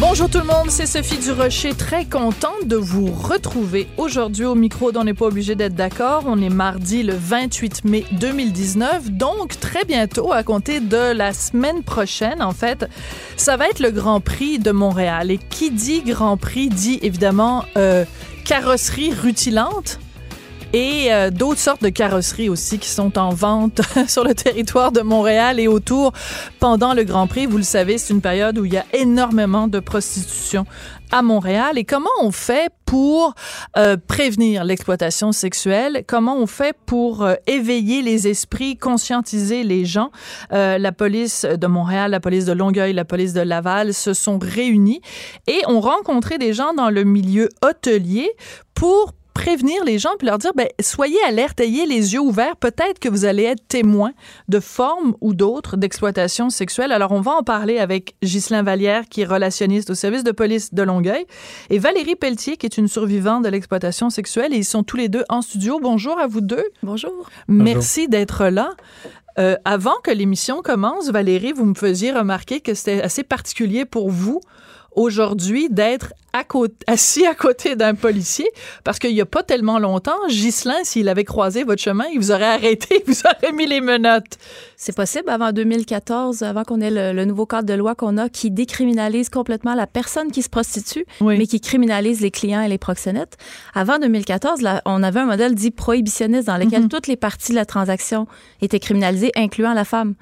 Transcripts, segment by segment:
Bonjour tout le monde, c'est Sophie Durocher, très contente de vous retrouver aujourd'hui au micro dont on n'est pas obligé d'être d'accord. On est mardi le 28 mai 2019, donc très bientôt, à compter de la semaine prochaine, en fait, ça va être le Grand Prix de Montréal. Et qui dit Grand Prix dit évidemment euh, carrosserie rutilante et euh, d'autres sortes de carrosseries aussi qui sont en vente sur le territoire de Montréal et autour pendant le Grand Prix. Vous le savez, c'est une période où il y a énormément de prostitution à Montréal. Et comment on fait pour euh, prévenir l'exploitation sexuelle? Comment on fait pour euh, éveiller les esprits, conscientiser les gens? la police de Montréal, la police de Longueuil, la police de Laval se sont réunis et ont rencontré des gens dans le milieu hôtelier pour prévenir les gens puis leur dire ben, soyez alerte, ayez les yeux ouverts. Peut-être que vous allez être témoin de formes ou d'autres d'exploitation sexuelle. Alors, on va en parler avec Ghislain Vallière, qui est relationniste au service de police de Longueuil, et Valérie Pelletier, qui est une survivante de l'exploitation sexuelle. Et ils sont tous les deux en studio. Bonjour à vous deux. Bonjour. Merci d'être là. Euh, avant que l'émission commence, Valérie, vous me faisiez remarquer que c'était assez particulier pour vous aujourd'hui d'être assis à côté d'un policier parce qu'il n'y a pas tellement longtemps, Ghislain, s'il avait croisé votre chemin, il vous aurait arrêté, il vous aurait mis les menottes. C'est possible avant 2014, avant qu'on ait le, nouveau cadre de loi qu'on a qui décriminalise complètement la personne qui se prostitue, mais qui criminalise les clients et les proxénètes. Avant 2014, là, on avait un modèle dit prohibitionniste dans lequel mhm. toutes les parties de la transaction étaient criminalisées, incluant la femme.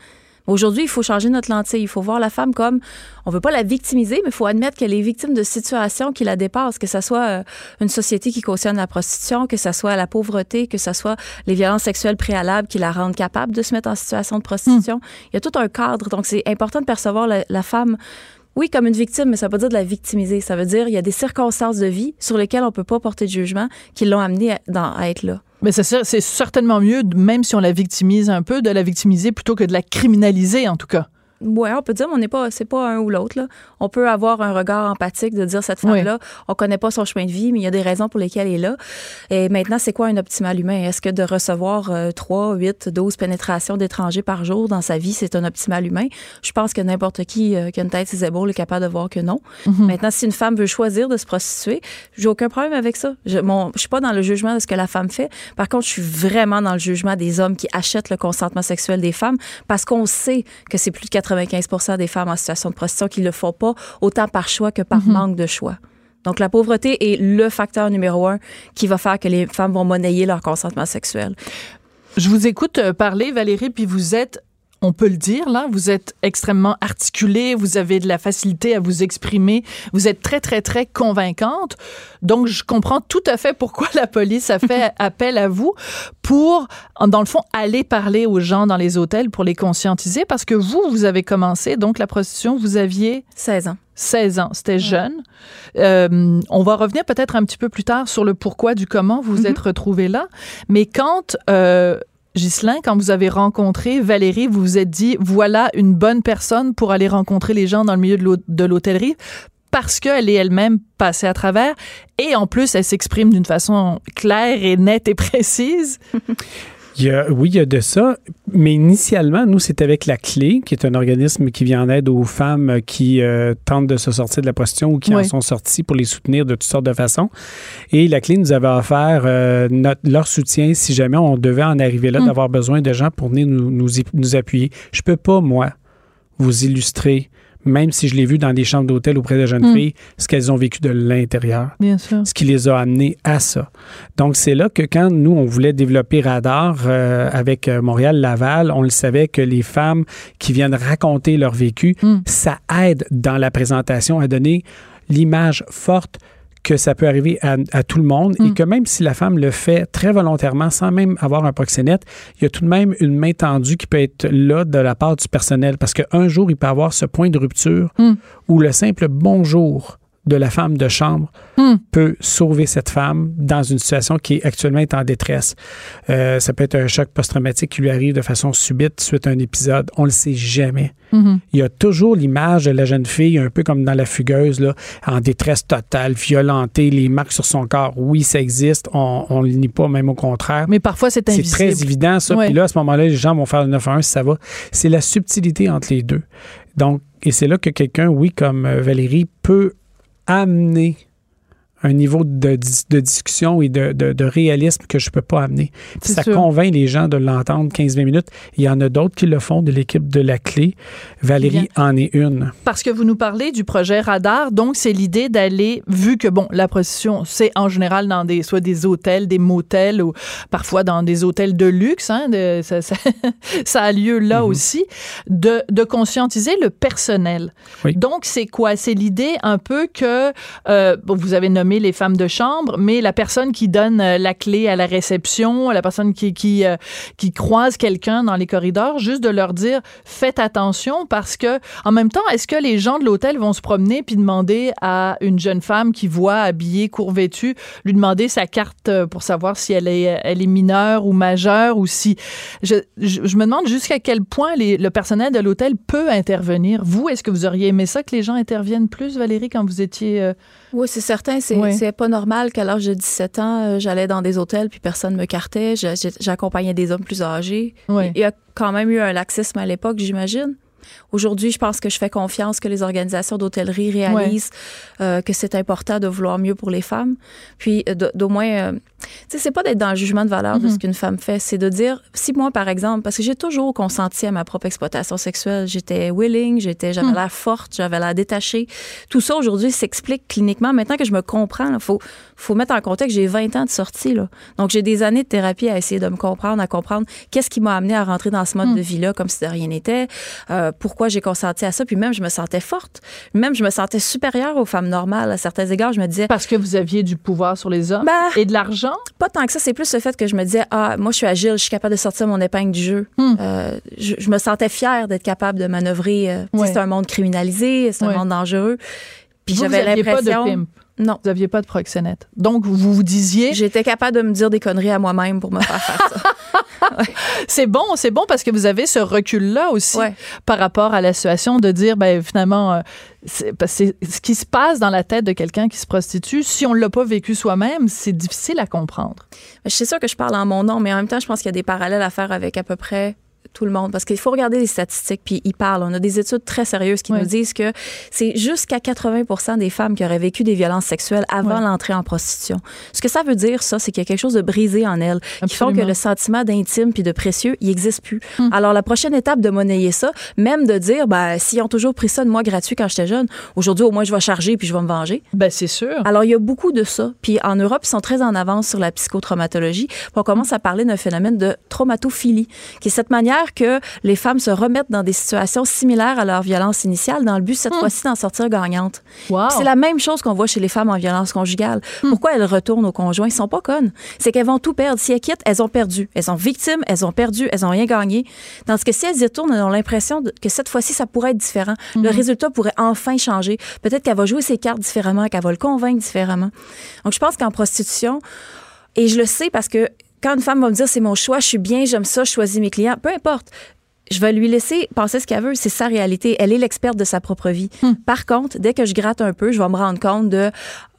Aujourd'hui, il faut changer notre lentille. Il faut voir la femme comme, on veut pas la victimiser, mais il faut admettre qu'elle est victime de situations qui la dépassent, que ce soit euh, une société qui cautionne la prostitution, que ce soit la pauvreté, que ce soit les violences sexuelles préalables qui la rendent capable de se mettre en situation de prostitution. Hmm. Il y a tout un cadre. Donc, c'est important de percevoir la, femme oui, comme une victime, mais ça veut pas dire de la victimiser. Ça veut dire il y a des circonstances de vie sur lesquelles on peut pas porter de jugement qui l'ont amenée à être là. Mais c'est certainement mieux, même si on la victimise un peu, de la victimiser plutôt que de la criminaliser, en tout cas. Oui, on peut dire, on n'est pas, c'est pas un ou l'autre. On peut avoir un regard empathique de dire cette femme-là, on connaît pas son chemin de vie, mais il y a des raisons pour lesquelles elle est là. Et maintenant, c'est quoi un optimal humain? Est-ce que de recevoir 3, 8, 12 pénétrations d'étrangers par jour dans sa vie, c'est un optimal humain? Je pense que n'importe qui euh, qui a une tête ses épaules est capable de voir que non. Mhm. Maintenant, si une femme veut choisir de se prostituer, j'ai aucun problème avec ça. Je, mon, je suis pas dans le jugement de ce que la femme fait. Par contre, je suis vraiment dans le jugement des hommes qui achètent le consentement sexuel des femmes parce qu'on sait que c'est plus de 95 des femmes en situation de prostitution qui ne le font pas, autant par choix que par mhm. manque de choix. Donc, la pauvreté est le facteur numéro un qui va faire que les femmes vont monnayer leur consentement sexuel. Je vous écoute euh, parler, Valérie, puis vous êtes on peut le dire, là, vous êtes extrêmement articulée, vous avez de la facilité à vous exprimer, vous êtes très, très, très convaincante. Donc, je comprends tout à fait pourquoi la police a fait appel à vous pour, dans le fond, aller parler aux gens dans les hôtels pour les conscientiser, parce que vous, vous avez commencé, donc la prostitution, vous aviez... 16 ans. 16 ans, c'était jeune. Euh, on va revenir peut-être un petit peu plus tard sur le pourquoi du comment vous vous mm-hmm. êtes retrouvé là. Mais quand euh, Ghislain, quand vous avez rencontré Valérie, vous vous êtes dit, voilà une bonne personne pour aller rencontrer les gens dans le milieu de l'hôtellerie parce qu'elle est elle-même passée à travers et en plus, elle s'exprime d'une façon claire et nette et précise. oui, il y a de ça. Mais initialement, nous, c'est avec La Clé, qui est un organisme qui vient en aide aux femmes qui euh, tentent de se sortir de la prostitution ou qui en sont sorties pour les soutenir de toutes sortes de façons. Et La Clé nous avait offert euh, leur soutien si jamais on devait en arriver là, mm. d'avoir besoin de gens pour venir nous, nous, nous appuyer. Je peux pas, moi, vous illustrer même si je l'ai vu dans des chambres d'hôtel auprès de jeunes hmm. filles, ce qu'elles ont vécu de l'intérieur. Bien sûr. Ce qui les a amenées à ça. Donc, c'est là que quand nous, on voulait développer Radar euh, avec euh, Montréal-Laval, on le savait que les femmes qui viennent raconter leur vécu, hmm. ça aide dans la présentation à donner l'image forte que ça peut arriver à, tout le monde et mm. que même si la femme le fait très volontairement sans même avoir un proxénète, il y a tout de même une main tendue qui peut être là de la part du personnel parce qu'un jour, il peut avoir ce point de rupture mm. où le simple bonjour de la femme de chambre hmm. peut sauver cette femme dans une situation qui actuellement est en détresse. Euh, ça peut être un choc post-traumatique qui lui arrive de façon subite suite à un épisode. On le sait jamais. Hmm. Il y a toujours l'image de la jeune fille, un peu comme dans la fugueuse, là, en détresse totale, violentée, les marques sur son corps. Oui, ça existe. On ne le nie pas, même au contraire. Mais parfois, c'est invisible. C'est très évident, ça. Puis là, à ce moment-là, les gens vont faire le 9 1 si ça va. C'est la subtilité entre les deux. Donc, et c'est là que quelqu'un, oui, comme euh, Valérie, peut amener un niveau de, de discussion et de, de, réalisme que je ne peux pas amener. Ça convainc les gens de l'entendre 15-20 minutes. Il y en a d'autres qui le font de l'équipe de la clé. Valérie en est une. Parce que vous nous parlez du projet Radar, donc c'est l'idée d'aller, vu que, bon, la prostitution, c'est en général dans des, soit des hôtels, des motels ou parfois dans des hôtels de luxe, hein, de, ça, ça, a lieu là mhm. aussi, de, de conscientiser le personnel. Donc, c'est quoi? C'est l'idée un peu que, euh, vous avez nommé les femmes de chambre, mais la personne qui donne euh, la clé à la réception, la personne euh, qui croise quelqu'un dans les corridors, juste de leur dire faites attention parce que, en même temps, est-ce que les gens de l'hôtel vont se promener puis demander à une jeune femme qui voit habillée, court vêtue, lui demander sa carte euh, pour savoir si elle est, mineure ou majeure ou si. Je, me demande jusqu'à quel point le personnel de l'hôtel peut intervenir. Vous, est-ce que vous auriez aimé ça que les gens interviennent plus, Valérie, quand vous étiez. Oui, c'est certain. C'est pas normal qu'à l'âge de 17 ans, euh, j'allais dans des hôtels puis personne me cartait. J'accompagnais des hommes plus âgés. Il y a quand même eu un laxisme à l'époque, j'imagine. Aujourd'hui, je pense que je fais confiance que les organisations d'hôtellerie réalisent euh, que c'est important de vouloir mieux pour les femmes. Puis d'au moins, euh, tu sais, c'est pas d'être dans le jugement de valeur de ce mm-hmm. qu'une femme fait, c'est de dire, si moi, par exemple, parce que j'ai toujours consenti à ma propre exploitation sexuelle, j'étais willing, j'étais, j'avais mm. l'air forte, j'avais l'air détachée. Tout ça aujourd'hui s'explique cliniquement. Maintenant que je me comprends, il faut, faut mettre en contexte, j'ai 20 ans de sortie, là. Donc, j'ai des années de thérapie à essayer de me comprendre, à comprendre qu'est-ce qui m'a amené à rentrer dans ce mode mm. de vie-là comme si de rien n'était. Euh, pourquoi j'ai consenti à ça. Puis même, je me sentais forte. Même, je me sentais supérieure aux femmes normales. À certains égards, je me disais. Parce que vous aviez du pouvoir sur les hommes ben, et de l'argent? Pas tant que ça. C'est plus le fait que je me disais, ah, moi, je suis agile, je suis capable de sortir mon épingle du jeu. Hmm. Euh, je, me sentais fière d'être capable de manœuvrer. Euh, c'est un monde criminalisé, c'est un monde dangereux. Puis j'avais l'impression. Non. Vous n'aviez pas de proxénète. Donc, vous vous disiez. J'étais capable de me dire des conneries à moi-même pour me faire faire ça. C'est bon, c'est bon parce que vous avez ce recul-là aussi par rapport à la situation de dire, ben finalement, euh, c'est, ce qui se passe dans la tête de quelqu'un qui se prostitue. Si on ne l'a pas vécu soi-même, c'est difficile à comprendre. Je suis sûre que je parle en mon nom, mais en même temps, je pense qu'il y a des parallèles à faire avec à peu près tout le monde parce qu'il faut regarder les statistiques puis ils parlent. On a des études très sérieuses qui nous disent que c'est jusqu'à 80 des femmes qui auraient vécu des violences sexuelles avant l'entrée en prostitution. Ce que ça veut dire, ça, c'est qu'il y a quelque chose de brisé en elles qui font que le sentiment d'intime puis de précieux, il n'existe plus. Hum. Alors, la prochaine étape de monnayer ça, même de dire, ben, s'ils ont toujours pris ça de moi gratuit quand j'étais jeune, aujourd'hui, au moins, je vais charger puis je vais me venger. Ben, c'est sûr. Alors, il y a beaucoup de ça. Puis en Europe, ils sont très en avance sur la psychotraumatologie. Puis on commence à parler d'un phénomène de traumatophilie, qui est cette manière que les femmes se remettent dans des situations similaires à leur violence initiale dans le but cette hmm. fois-ci d'en sortir gagnante. C'est la même chose qu'on voit chez les femmes en violence conjugale. Hmm. Pourquoi elles retournent au conjoint? Ils sont pas connes. C'est qu'elles vont tout perdre. Si elles quittent, elles ont perdu. Elles sont victimes, elles ont perdu, elles ont rien gagné. Tandis que si elles y retournent, elles ont l'impression que cette fois-ci, ça pourrait être différent. Le hmm. résultat pourrait enfin changer. Peut-être qu'elle va jouer ses cartes différemment, qu'elle va le convaincre différemment. Donc, je pense qu'en prostitution, et je le sais parce que quand une femme va me dire c'est mon choix, je suis bien, j'aime ça, je choisis mes clients, peu importe. Je vais lui laisser penser ce qu'elle veut. C'est sa réalité. Elle est l'experte de sa propre vie. Hmm. Par contre, dès que je gratte un peu, je vais me rendre compte de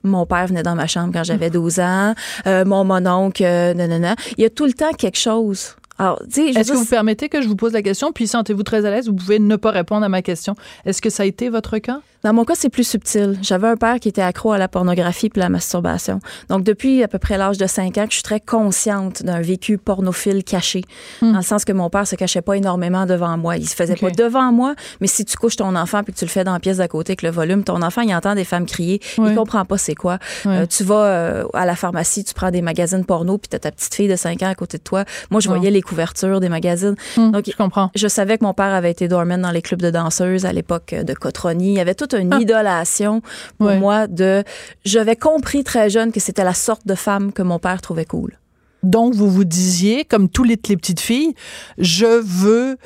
mon père venait dans ma chambre quand j'avais 12 ans, euh, mon mononcle, euh, non, non, non. Il y a tout le temps quelque chose. Alors, Est-ce que vous permettez que je vous pose la question, puis sentez-vous très à l'aise, vous pouvez ne pas répondre à ma question. Est-ce que ça a été votre cas? Dans mon cas, c'est plus subtil. J'avais un père qui était accro à la pornographie puis la masturbation. Donc, depuis à peu près l'âge de 5 ans, je suis très consciente d'un vécu pornophile caché. Hmm. Dans le sens que mon père se cachait pas énormément devant moi. Il se faisait pas devant moi, mais si tu couches ton enfant puis que tu le fais dans la pièce d'à côté avec le volume, ton enfant, il entend des femmes crier. Il comprend pas c'est quoi. Euh, tu vas euh, à la pharmacie, tu prends des magazines porno puis as ta petite fille de 5 ans à côté de toi. Moi, je voyais les couvertures des magazines. Hmm, Donc, je comprends. Je savais que mon père avait été doorman dans les clubs de danseuses à l'époque de Cotroni. Il y avait toute une ah. idolation pour moi de. J'avais compris très jeune que c'était la sorte de femme que mon père trouvait cool. Donc, vous vous disiez, comme toutes les, petites filles, je veux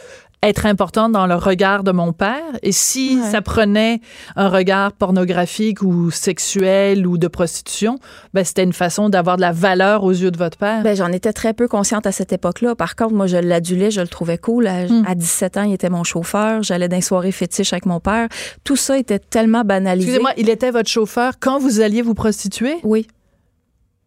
être importante dans le regard de mon père. Et si ça prenait un regard pornographique ou sexuel ou de prostitution, ben, c'était une façon d'avoir de la valeur aux yeux de votre père. Ben, j'en étais très peu consciente à cette époque-là. Par contre, moi, je l'adulais, je le trouvais cool. À, 17 hmm. ans, il était mon chauffeur. J'allais dans les soirées fétiches avec mon père. Tout ça était tellement banalisé. Excusez-moi, il était votre chauffeur quand vous alliez vous prostituer? Oui.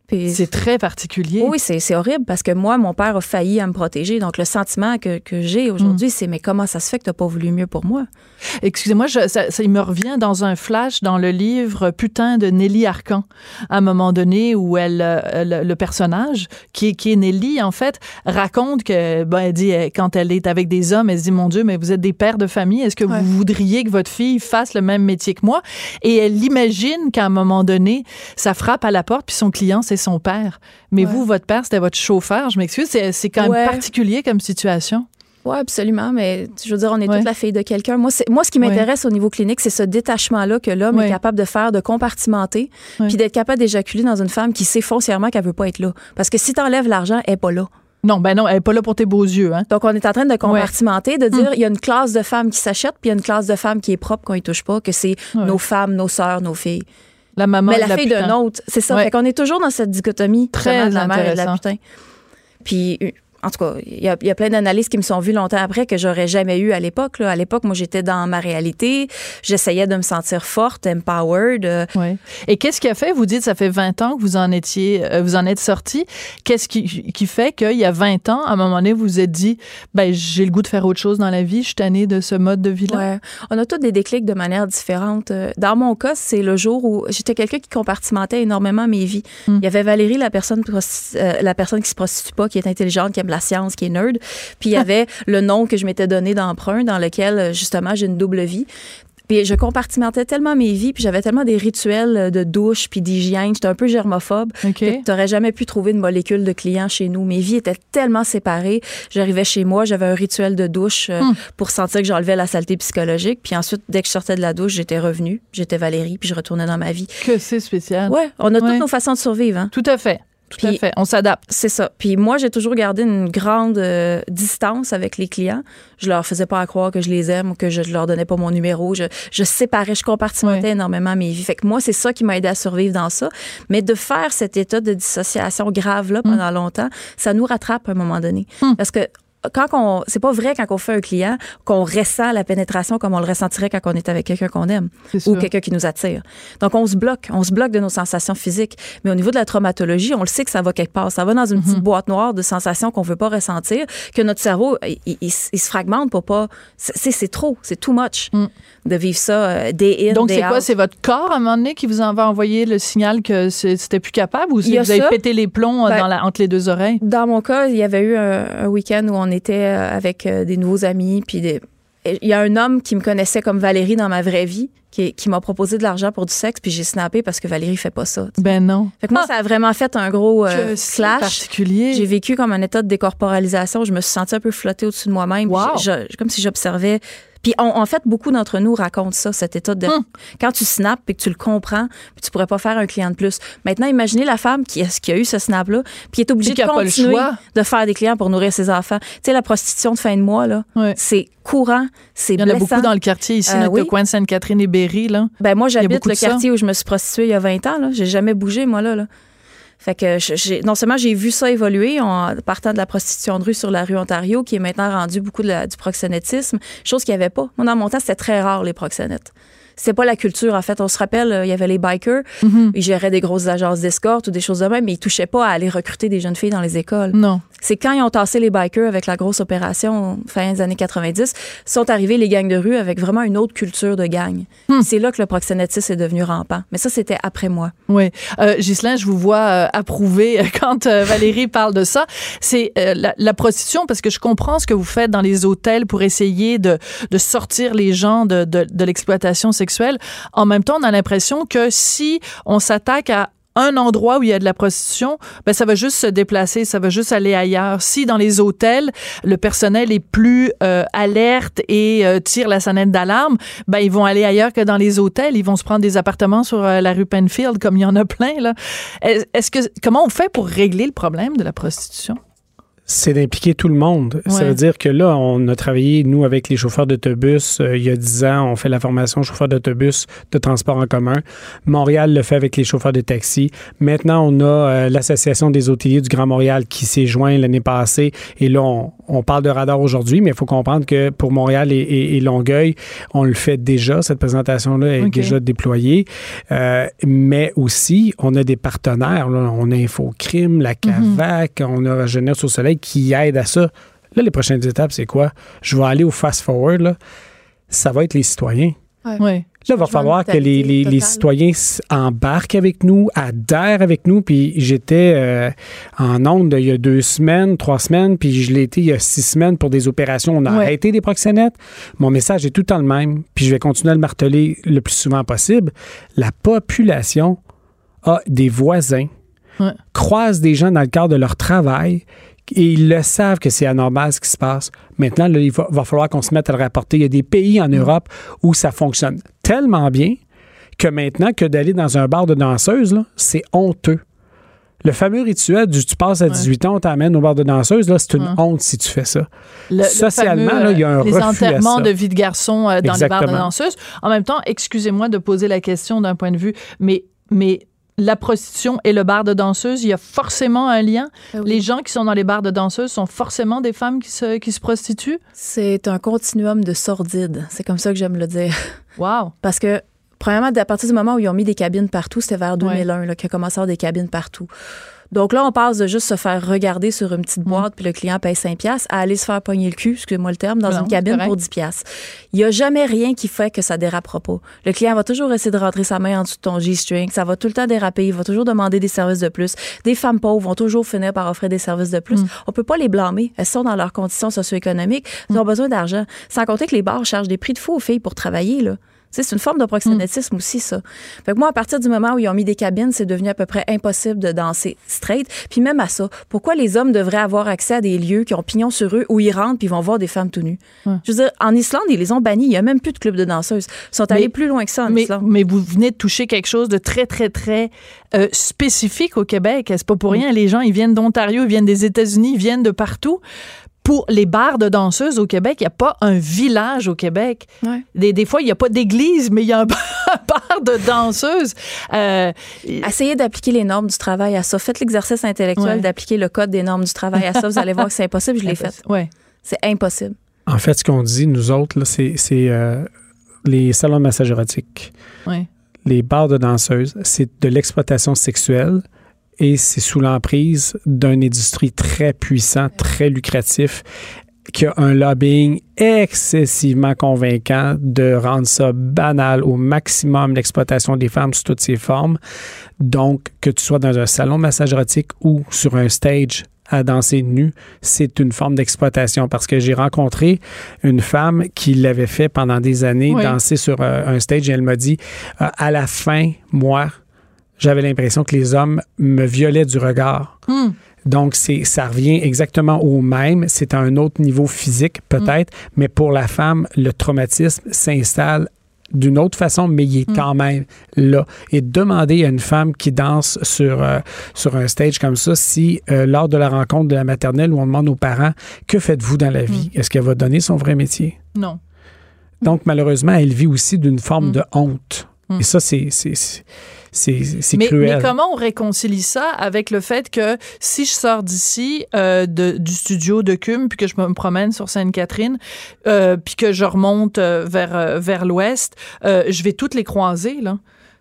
C'est très particulier. Oui, c'est horrible parce que moi, mon père a failli à me protéger. Donc, le sentiment que, que j'ai aujourd'hui, mm. c'est mais comment ça se fait que tu n'as pas voulu mieux pour moi? Excusez-moi, ça, ça, il me revient dans un flash dans le livre Putain de Nelly Arcan, à un moment donné où elle, euh, le, personnage, qui est, qui est Nelly, en fait, raconte que, ben, elle dit, quand elle est avec des hommes, elle se dit, mon Dieu, mais vous êtes des pères de famille, est-ce que vous voudriez que votre fille fasse le même métier que moi? Et elle imagine qu'à un moment donné, ça frappe à la porte, puis son client, c'est son père. Mais vous, votre père, c'était votre chauffeur. Je m'excuse, c'est quand même particulier comme situation. Oui, absolument. Mais je veux dire, on est toute la fille de quelqu'un. Moi, moi, ce qui m'intéresse au niveau clinique, c'est ce détachement-là que l'homme est capable de faire, de compartimenter, puis d'être capable d'éjaculer dans une femme qui sait foncièrement qu'elle veut pas être là. Parce que si tu enlèves l'argent, elle n'est pas là. Non, ben non, elle n'est pas là pour tes beaux yeux. Hein? Donc, on est en train de compartimenter, de dire, hum. il y a une classe de femmes qui s'achètent, puis il y a une classe de femmes qui est propre, qu'on ne touche pas, que c'est nos femmes, nos sœurs, nos filles. La maman Mais la, fille d'un autre, c'est ça. Fait qu'on est toujours dans cette dichotomie très de la mère et de la putain. Puis en tout cas, il y a, plein d'analyses qui me sont vues longtemps après que j'aurais jamais eu à l'époque. À l'époque, moi, j'étais dans ma réalité. J'essayais de me sentir forte, empowered. Euh. Oui. Et qu'est-ce qui a fait, vous dites, ça fait 20 ans que vous en étiez, euh, vous en êtes sorti. Qu'est-ce qui, qui fait qu'il y a 20 ans, à un moment donné, vous vous êtes dit, ben, j'ai le goût de faire autre chose dans la vie, je suis tannée de ce mode de vie-là? Ouais. On a tous des déclics de manière différente. Euh, dans mon cas, c'est le jour où j'étais quelqu'un qui compartimentait énormément mes vies. Hmm. Il y avait Valérie, la personne, la personne qui se prostitue pas, qui est intelligente, qui aime la science, qui est nerd. Puis il y avait le nom que je m'étais donné d'emprunt dans lequel, justement, j'ai une double vie. Puis je compartimentais tellement mes vies, puis j'avais tellement des rituels de douche puis d'hygiène. J'étais un peu germophobe. Okay. Tu n'aurais jamais pu trouver une molécule de client chez nous. Mes vies étaient tellement séparées. J'arrivais chez moi, j'avais un rituel de douche euh, hmm. pour sentir que j'enlevais la saleté psychologique. Puis ensuite, dès que je sortais de la douche, j'étais revenue. J'étais Valérie, puis je retournais dans ma vie. Que c'est spécial. Ouais, on a toutes nos façons de survivre. Hein? Tout à fait. Tout à fait. On s'adapte. C'est ça. Puis moi, j'ai toujours gardé une grande euh, distance avec les clients. Je leur faisais pas croire que je les aime ou que je leur donnais pas mon numéro. Je, je séparais, je compartimentais énormément mes vies. Fait que moi, c'est ça qui m'a aidé à survivre dans ça. Mais de faire cet état de dissociation grave-là pendant mm. longtemps, ça nous rattrape à un moment donné. Mm. Parce que quand on, c'est pas vrai quand on fait un client qu'on ressent la pénétration comme on le ressentirait quand on est avec quelqu'un qu'on aime ou quelqu'un qui nous attire. Donc on se bloque, on se bloque de nos sensations physiques. Mais au niveau de la traumatologie, on le sait que ça va quelque part. Ça va dans une petite mhm. boîte noire de sensations qu'on veut pas ressentir, que notre cerveau, il, se fragmente pour pas. C'est, c'est trop, c'est too much mm. De vivre ça euh, day in, Donc c'est quoi, c'est votre corps à un moment donné qui vous en va envoyer le signal que c'était plus capable ou si vous avez pété les plombs euh, ben, dans la, entre les deux oreilles? Dans mon cas, il y avait eu un, un week-end où on était euh, avec des nouveaux amis, puis il y a un homme qui me connaissait comme Valérie dans ma vraie vie qui, m'a proposé de l'argent pour du sexe puis j'ai snappé parce que Valérie fait pas ça. Ben non. Fait que moi ah! ça a vraiment fait un gros euh, clash particulier. J'ai vécu comme un état de décorporalisation, je me suis sentie un peu flottée au-dessus de moi-même, comme si j'observais puis en fait, beaucoup d'entre nous racontent ça, cet état de... Hum. Quand tu snaps et que tu le comprends, puis tu pourrais pas faire un client de plus. Maintenant, imaginez la femme qui a, qui a eu ce snap-là, puis qui est obligée de continuer de faire des clients pour nourrir ses enfants. Tu sais, la prostitution de fin de mois, là, c'est courant, c'est Il y en a beaucoup dans le quartier ici, euh, coin de Sainte-Catherine et Berry, là. Ben moi, j'habite le quartier où je me suis prostituée il y a 20 ans. J'ai jamais bougé, moi, là. là. Fait que non seulement j'ai vu ça évoluer en partant de la prostitution de rue sur la rue Ontario, qui est maintenant rendu beaucoup de du proxénétisme, chose qu'il n'y avait pas. Moi, dans mon temps, c'était très rare, les proxénètes c'est pas la culture en fait. On se rappelle, euh, il y avait les bikers, mm-hmm. ils géraient des grosses agences d'escorte ou des choses de même, mais ils touchaient pas à aller recruter des jeunes filles dans les écoles. Non. C'est quand ils ont tassé les bikers avec la grosse opération fin des années 90, sont arrivés les gangs de rue avec vraiment une autre culture de gang. Hmm. C'est là que le proxénétisme est devenu rampant. Mais ça, c'était après moi. Oui. Euh, Ghislain, je vous vois euh, approuver quand euh, Valérie parle de ça. C'est la, la, prostitution, parce que je comprends ce que vous faites dans les hôtels pour essayer de, de sortir les gens de, de, de l'exploitation sexuelle. En même temps, on a l'impression que si on s'attaque à un endroit où il y a de la prostitution, ben ça va juste se déplacer, ça va juste aller ailleurs. Si dans les hôtels, le personnel est plus euh, alerte et euh, tire la sonnette d'alarme, ben ils vont aller ailleurs que dans les hôtels. Ils vont se prendre des appartements sur euh, la rue Penfield, comme il y en a plein là. Est-ce que comment on fait pour régler le problème de la prostitution? C'est d'impliquer tout le monde. Ça veut dire que là, on a travaillé, nous, avec les chauffeurs d'autobus. Euh, il y a dix ans, on fait la formation chauffeur d'autobus de transport en commun. Montréal le fait avec les chauffeurs de taxi. Maintenant, on a euh, l'Association des hôteliers du Grand Montréal qui s'est joint l'année passée. Et là, on, parle de radar aujourd'hui, mais il faut comprendre que pour Montréal et, Longueuil, on le fait déjà. Cette présentation-là est déjà déployée. Euh, mais aussi, on a des partenaires. On a Infocrime, la mhm. CAVAC, on a Jeunesse au Soleil qui aide à ça. Là, les prochaines étapes, c'est quoi? Je vais aller au fast-forward. Là. Ça va être les citoyens. Ouais. Là, il va falloir que les, les, citoyens embarquent avec nous, adhèrent avec nous. Puis j'étais euh, en onde il y a deux semaines, trois semaines, puis je l'ai été il y a six semaines pour des opérations. On a arrêté des proxénètes. Mon message est tout le temps le même, puis je vais continuer à le marteler le plus souvent possible. La population a des voisins, croise des gens dans le cadre de leur travail et ils le savent que c'est anormal ce qui se passe. Maintenant, il va, falloir qu'on se mette à le rapporter. Il y a des pays en. Europe où ça fonctionne tellement bien que maintenant que d'aller dans un bar de danseuse, c'est honteux. Le fameux rituel du tu passes à 18 ans, on t'amène au bar de danseuse, c'est une honte si tu fais ça. Socialement, il y a un Les enterrements de vie de garçon euh, dans les bars de danseuses. En même temps, excusez-moi de poser la question d'un point de vue, mais, mais la prostitution et le bar de danseuse, il y a forcément un lien. Ah les gens qui sont dans les bars de danseuses sont forcément des femmes qui se, qui se prostituent? C'est un continuum de sordide. C'est comme ça que j'aime le dire. Wow. Parce que, premièrement, à partir du moment où ils ont mis des cabines partout, c'était vers 2001 qu'il a commencé à avoir des cabines partout. Donc là, on passe de juste se faire regarder sur une petite mm. boîte, puis le client paye 5 pièces à aller se faire pogner le cul, excusez-moi le terme, dans une cabine pour 10 pièces. Il n'y a jamais rien qui fait que ça dérapera pas. Le client va toujours essayer de rentrer sa main en dessous de ton G-string, ça va tout le temps déraper, il va toujours demander des services de plus. Des femmes pauvres vont toujours finir par offrir des services de plus. On mm. On peut pas les blâmer. Elles sont dans leurs conditions socio-économiques, elles ont mm. besoin d'argent. Sans compter que les bars chargent des prix de fou aux filles pour travailler, là. C'est une forme de proxénétisme mm. aussi, ça. Fait que moi, à partir du moment où ils ont mis des cabines, c'est devenu à peu près impossible de danser straight. Puis même à ça, pourquoi les hommes devraient avoir accès à des lieux qui ont pignon sur eux où ils rentrent puis ils vont voir des femmes tout nues? Je veux dire, en Islande, ils les ont bannis. Il n'y a même plus de club de danseuses. Ils sont allés plus loin que ça en Islande. Mais vous venez de toucher quelque chose de très, très, très euh, spécifique au Québec. C'est pas pour rien. Les gens, ils viennent d'Ontario, ils viennent des États-Unis, ils viennent de partout pour les bars de danseuses au Québec, il n'y a pas un village au Québec. Des, fois, il n'y a pas d'église, mais il y a un bar de danseuses. Euh, Essayez d'appliquer les normes du travail à ça. Faites l'exercice intellectuel d'appliquer le code des normes du travail à ça. Vous allez voir que c'est impossible. Je l'ai fait. Ouais. C'est impossible. En fait, ce qu'on dit, nous autres, c'est euh, les salons de massage érotique. Les bars de danseuses, c'est de l'exploitation sexuelle et c'est sous l'emprise d'une industrie très puissant, très lucratif, qui a un lobbying excessivement convaincant de rendre ça banal au maximum l'exploitation des femmes sous toutes ses formes. Donc, que tu sois dans un salon de massage érotique ou sur un stage à danser nu, c'est une forme d'exploitation parce que j'ai rencontré une femme qui l'avait fait pendant des années, danser sur euh, un stage et elle m'a dit, euh, à la fin, moi, j'avais l'impression que les hommes me violaient du regard. Hmm. Donc, c'est, ça revient exactement au même. C'est à un autre niveau physique, peut-être, hmm. mais pour la femme, le traumatisme s'installe d'une autre façon, mais il est hmm. quand même là. Et demander à une femme qui danse sur, euh, sur un stage comme ça, si euh, lors de la rencontre de la maternelle où on demande aux parents que faites-vous dans la vie, est-ce qu'elle va donner son vrai métier? Non. Donc, malheureusement, elle vit aussi d'une forme de honte. Et ça, c'est c'est cruel. Mais comment on réconcilie ça avec le fait que si je sors d'ici euh, du studio de Cum puis que je me promène sur Sainte-Catherine euh, puis que je remonte euh, vers vers l'ouest, je vais toutes les croiser là.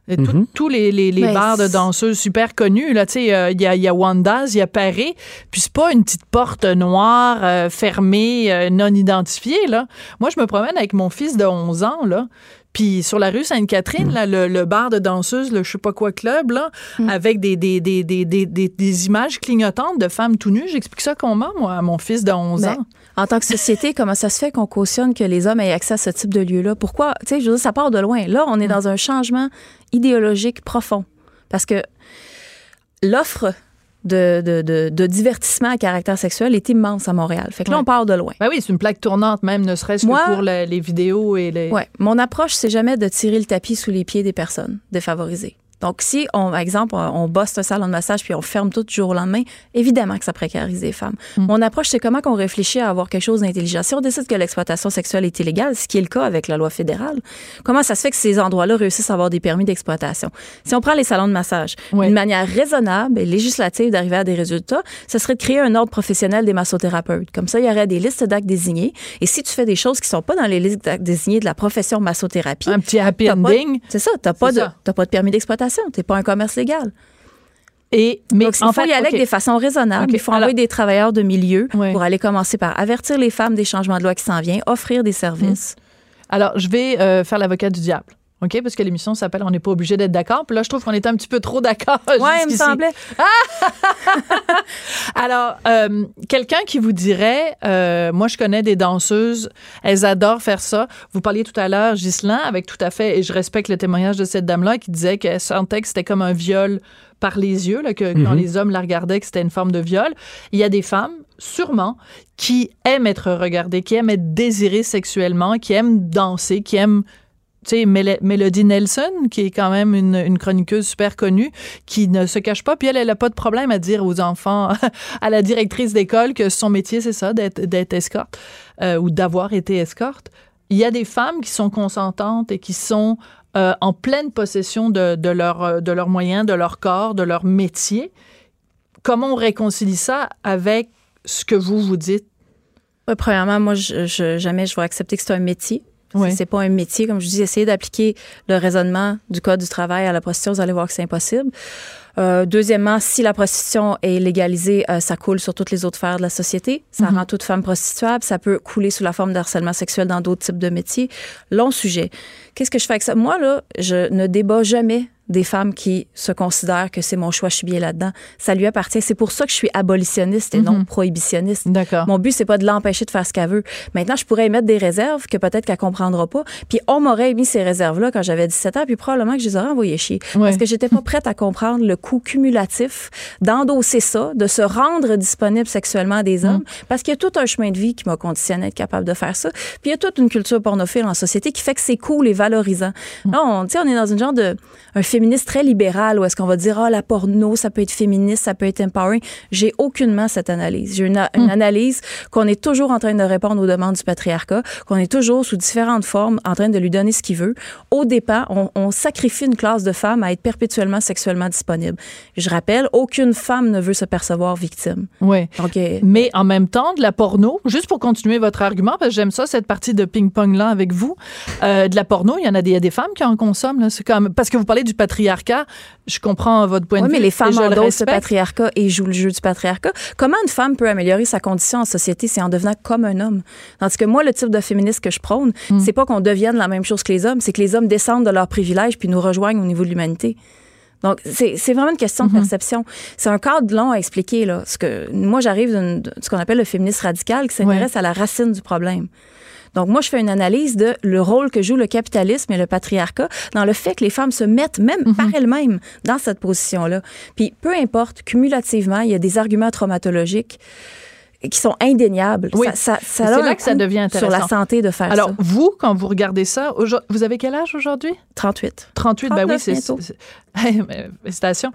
Mm-hmm. Tous les, les, les bars de danseuses super connus, là, tu sais, il y, a, y a Wanda's, il y a Paris, puis c'est pas une petite porte noire fermée, non identifiée, là. Moi, je me promène avec mon fils de 11 ans, là, puis sur la rue Sainte-Catherine, là, le, bar de danseuse, le je sais pas quoi club, là, mm. avec des, des, des, des, images clignotantes de femmes tout nues. J'explique ça comment, moi, à mon fils de 11 ben, ans. En tant que société, comment ça se fait qu'on cautionne que les hommes aient accès à ce type de lieu-là? Pourquoi? Tu sais, je veux dire, ça part de loin. Là, on est mm. dans un changement idéologique profond. Parce que l'offre de, de, divertissement à caractère sexuel est immense à Montréal. Fait que là, on part de loin. Ben oui, c'est une plaque tournante même, ne serait-ce que pour les vidéos et les... Ouais. Mon approche, c'est jamais de tirer le tapis sous les pieds des personnes défavorisées. Donc, si, on, par exemple, on, bosse un salon de massage puis on ferme tout du jour au lendemain, évidemment que ça précarise les femmes. Mm. Mon approche, c'est comment qu'on réfléchit à avoir quelque chose d'intelligent. Si on décide que l'exploitation sexuelle est illégale, ce qui est le cas avec la loi fédérale, comment ça se fait que ces endroits-là réussissent à avoir des permis d'exploitation? Si on prend les salons de massage, une manière raisonnable et législative d'arriver à des résultats, ce serait de créer un ordre professionnel des massothérapeutes. Comme ça, il y aurait des listes d'actes désignés. Et si tu fais des choses qui sont pas dans les listes d'actes désignés de la profession massothérapie, un petit happy ending. C'est ça, tu n'as pas, de, pas de permis d'exploitation. Tu n'es pas un commerce légal. Et, mais Donc, il faut y aller avec des façons raisonnables. Il faut envoyer des travailleurs de milieu pour aller commencer par avertir les femmes des changements de loi qui s'en viennent, offrir des services. Alors, je vais euh, faire l'avocat du diable. OK? Parce que l'émission s'appelle On n'est pas obligé d'être d'accord. Puis là, je trouve qu'on était un petit peu trop d'accord. Oui, il me semblait. Alors, euh, quelqu'un qui vous dirait, euh, moi, je connais des danseuses, elles adorent faire ça. Vous parliez tout à l'heure, Ghislain, avec tout à fait, et je respecte le témoignage de cette dame-là, qui disait qu'elle sentait que c'était comme un viol par les yeux, là, que quand mhm. les hommes la regardaient, que c'était une forme de viol. Il y a des femmes, sûrement, qui aiment être regardées, qui aiment être désirées sexuellement, qui aiment danser, qui aiment tu sais, Mélodie Nelson, qui est quand même une, chroniqueuse super connue, qui ne se cache pas, puis elle, elle n'a pas de problème à dire aux enfants, à la directrice d'école, que son métier, c'est ça, d'être escorte euh, ou d'avoir été escorte. Il y a des femmes qui sont consentantes et qui sont euh, en pleine possession de, leur, de leurs moyens, de leur corps, de leur métier. Comment on réconcilie ça avec ce que vous vous dites? premièrement, moi, je, jamais je vais accepter que c'est un métier. C'est pas un métier. Comme je dis, essayer d'appliquer le raisonnement du Code du travail à la prostitution, vous allez voir que c'est impossible. Euh, deuxièmement, si la prostitution est légalisée, euh, ça coule sur toutes les autres sphères de la société. Ça mhm. rend toute femme prostituable. Ça peut couler sous la forme de harcèlement sexuel dans d'autres types de métiers. Long sujet. Qu'est-ce que je fais avec ça? Moi, là, je ne débat jamais des femmes qui se considèrent que c'est mon choix, je suis bien là-dedans. Ça lui appartient. C'est pour ça que je suis abolitionniste et non mhm. prohibitionniste. D'accord. Mon but, c'est pas de l'empêcher de faire ce qu'elle veut. Maintenant, je pourrais émettre des réserves que peut-être qu'elle comprendra pas. Puis on m'aurait émis ces réserves-là quand j'avais 17 ans, puis probablement que je les aurais envoyées chier. Parce que j'étais pas prête à comprendre le coût cumulatif d'endosser ça, de se rendre disponible sexuellement à des mhm. hommes. Parce qu'il y a tout un chemin de vie qui m'a conditionné à être capable de faire ça. Puis il y a toute une culture pornophile en société qui fait que c'est cool et valorisant. Mm. Là, on, on est dans une genre de un féministe très libéral où est-ce qu'on va dire ah la porno ça peut être féministe ça peut être empowering j'ai aucunement cette analyse j'ai une, une, hmm. analyse qu'on est toujours en train de répondre aux demandes du patriarcat qu'on est toujours sous différentes formes en train de lui donner ce qu'il veut au départ on, on, sacrifie une classe de femmes à être perpétuellement sexuellement disponible je rappelle aucune femme ne veut se percevoir victime oui okay. mais en même temps de la porno juste pour continuer votre argument parce que j'aime ça cette partie de ping pong là avec vous euh, de la porno il y en a des, il y a des femmes qui en consomment c'est comme parce que vous parlez du patriarcat je comprends votre point de vue. Oui, mais les femmes endossent ce patriarcat et jouent le jeu du patriarcat. Comment une femme peut améliorer sa condition en société? C'est en devenant comme un homme? Tandis que moi, le type de féministe que je prône, hmm. c'est pas qu'on devienne la même chose que les hommes, c'est que les hommes descendent de leurs privilèges puis nous rejoignent au niveau de l'humanité. Donc, c'est vraiment une question de hmm. perception. C'est un cadre long à expliquer. Là. Ce que, moi, j'arrive de ce qu'on appelle le féminisme radical qui s'intéresse à la racine du problème. Donc, moi, je fais une analyse de le rôle que joue le capitalisme et le patriarcat dans le fait que les femmes se mettent même mhm. par elles-mêmes dans cette position-là. Puis, peu importe, cumulativement, il y a des arguments traumatologiques qui sont indéniables. Oui, ça, ça, c'est là que ça devient intéressant. Sur la santé de faire Alors, vous, quand vous regardez ça, vous avez quel âge aujourd'hui? 38. 38, ben oui, c'est... Félicitations.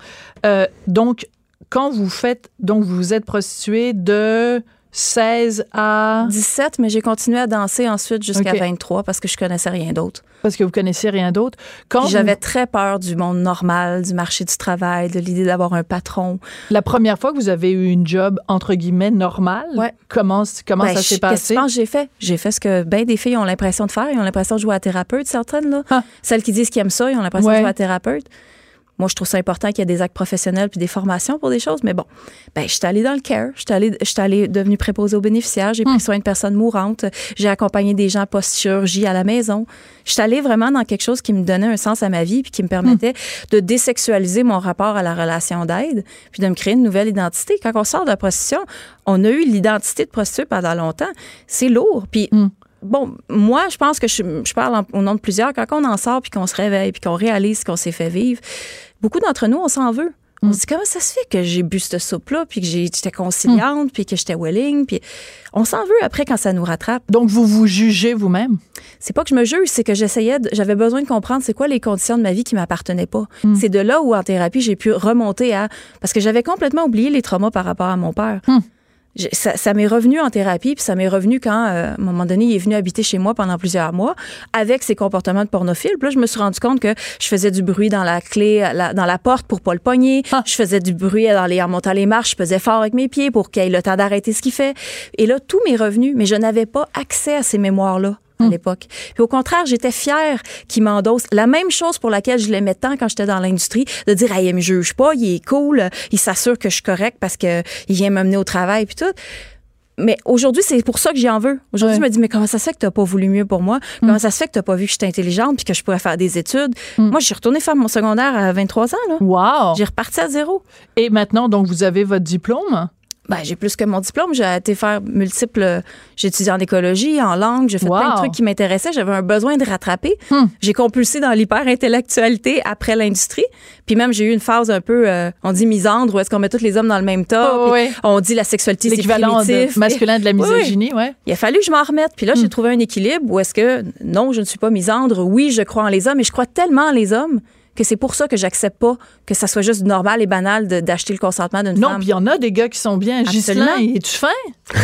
Euh, donc, quand vous faites... Donc, vous vous êtes prostituée de... 16 à 17, mais j'ai continué à danser ensuite jusqu'à 23 parce que je connaissais rien d'autre. Parce que vous connaissiez rien d'autre. Quand j'avais très peur du monde normal, du marché du travail, de l'idée d'avoir un patron. La première fois que vous avez eu une job entre guillemets normale, ouais. comment comment ben, ça s'est passé Qu'est-ce que j'ai fait? J'ai fait ce que ben des filles ont l'impression de faire, ils ont l'impression de jouer à thérapeute certaines là. Ah. Celles qui disent qu'ils aiment ça, ils ont l'impression de jouer à thérapeute. Moi, je trouve ça important qu'il y ait des actes professionnels puis des formations pour des choses. Mais bon, ben, je suis allée dans le care. Je suis allée, je allée devenue préposée aux bénéficiaires. J'ai pris hmm. soin de personnes mourantes. J'ai accompagné des gens post-chirurgie à la maison. Je suis allée vraiment dans quelque chose qui me donnait un sens à ma vie puis qui me permettait hmm. de désexualiser mon rapport à la relation d'aide puis de me créer une nouvelle identité. Quand on sort de la prostitution, on a eu l'identité de prostituée pendant longtemps. C'est lourd. Puis hmm bon, moi, je pense que je, je parle au nom de plusieurs. Quand on en sort puis qu'on se réveille puis qu'on réalise qu'on s'est fait vivre, beaucoup d'entre nous, on s'en veut. On hmm. se dit comment ça se fait que j'ai bu cette soupe-là, puis que j'étais conciliante, hmm. puis que j'étais willing, puis on s'en veut après quand ça nous rattrape. Donc vous vous jugez vous-même? C'est pas que je me juge, c'est que j'essayais, j'avais besoin de comprendre c'est quoi les conditions de ma vie qui m'appartenaient pas. Hmm. C'est de là où en thérapie j'ai pu remonter à parce que j'avais complètement oublié les traumas par rapport à mon père ça, m'est revenu en thérapie, puis ça m'est revenu quand, euh, à un moment donné, il est venu habiter chez moi pendant plusieurs mois avec ses comportements de pornophile. Puis là, je me suis rendu compte que je faisais du bruit dans la clé, dans la porte pour pas le pogner. Ah. Je faisais du bruit dans les, en montant les marches. Je faisais fort avec mes pieds pour qu'il ait le temps d'arrêter ce qu'il fait. Et là, tout m'est revenu, mais je n'avais pas accès à ces mémoires-là à hmm. l'époque. Puis au contraire, j'étais fière qu'il m'endosse la même chose pour laquelle je l'aimais tant quand j'étais dans l'industrie, de dire, ah, il me juge pas, il est cool, il s'assure que je suis correct parce qu'il vient m'amener au travail, puis tout. Mais aujourd'hui, c'est pour ça que j'y en veux. Aujourd'hui, je me dis, mais comment ça se fait que tu n'as pas voulu mieux pour moi? Hmm. Comment ça se fait que tu n'as pas vu que j'étais intelligente puis que je pourrais faire des études? Hmm. Moi, j'ai retourné faire mon secondaire à 23 ans. Là. Wow! J'ai reparti à zéro. Et maintenant, donc, vous avez votre diplôme? Ben, j'ai plus que mon diplôme. J'ai été faire multiples. J'ai étudié en écologie, en langue. J'ai fait plein de trucs qui m'intéressaient. J'avais un besoin de rattraper. Hmm. J'ai compulsé dans l'hyper-intellectualité après l'industrie. Puis même, j'ai eu une phase un peu, euh, on dit misandre, où est-ce qu'on met tous les hommes dans le même tas. Oh, on dit la sexualité, c'est l'équivalent masculin de la misogynie, ouais. Il a fallu que je m'en remette. Puis là, j'ai hmm. trouvé un équilibre où est-ce que, non, je ne suis pas misandre. Oui, je crois en les hommes, et je crois tellement en les hommes que c'est pour ça que j'accepte pas que ça soit juste normal et banal d'acheter le consentement d'une femme. Non, puis il y en a des gars qui sont bien. Gislain, es-tu fin?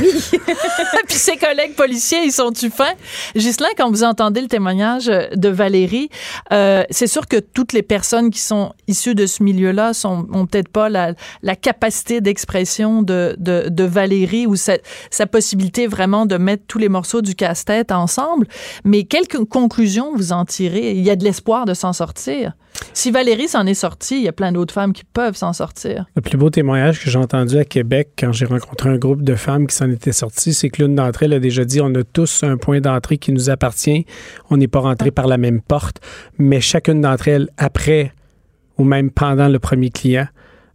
Oui. puis ses collègues policiers, ils sont-tu fins? Gislain, quand vous entendez le témoignage de Valérie, euh, c'est sûr que toutes les personnes qui sont issues de ce milieu-là sont ont peut-être pas la, la capacité d'expression de, de, de, Valérie ou sa, sa possibilité vraiment de mettre tous les morceaux du casse-tête ensemble. Mais quelle conclusion vous en tirez? Il y a de l'espoir de s'en sortir. Si Valérie s'en est sortie, il y a plein d'autres femmes qui peuvent s'en sortir. Le plus beau témoignage que j'ai entendu à Québec quand j'ai rencontré un groupe de femmes qui s'en étaient sorties, c'est que l'une d'entre elles a déjà dit on a tous un point d'entrée qui nous appartient. On n'est pas rentré par la même porte, mais chacune d'entre elles, après ou même pendant le premier client,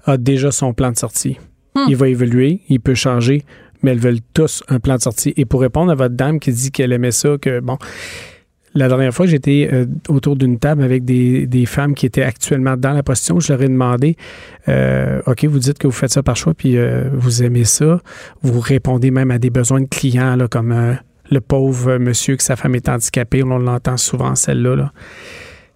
a déjà son plan de sortie. Hmm. Il va évoluer, il peut changer, mais elles veulent tous un plan de sortie. Et pour répondre à votre dame qui dit qu'elle aimait ça, que bon, la dernière fois, j'étais euh, autour d'une table avec des, des, femmes qui étaient actuellement dans la position. Je leur ai demandé, euh, OK, vous dites que vous faites ça par choix, puis euh, vous aimez ça. Vous répondez même à des besoins de clients, là, comme le pauvre monsieur que sa femme est handicapée. On l'entend souvent, celle-là. Là.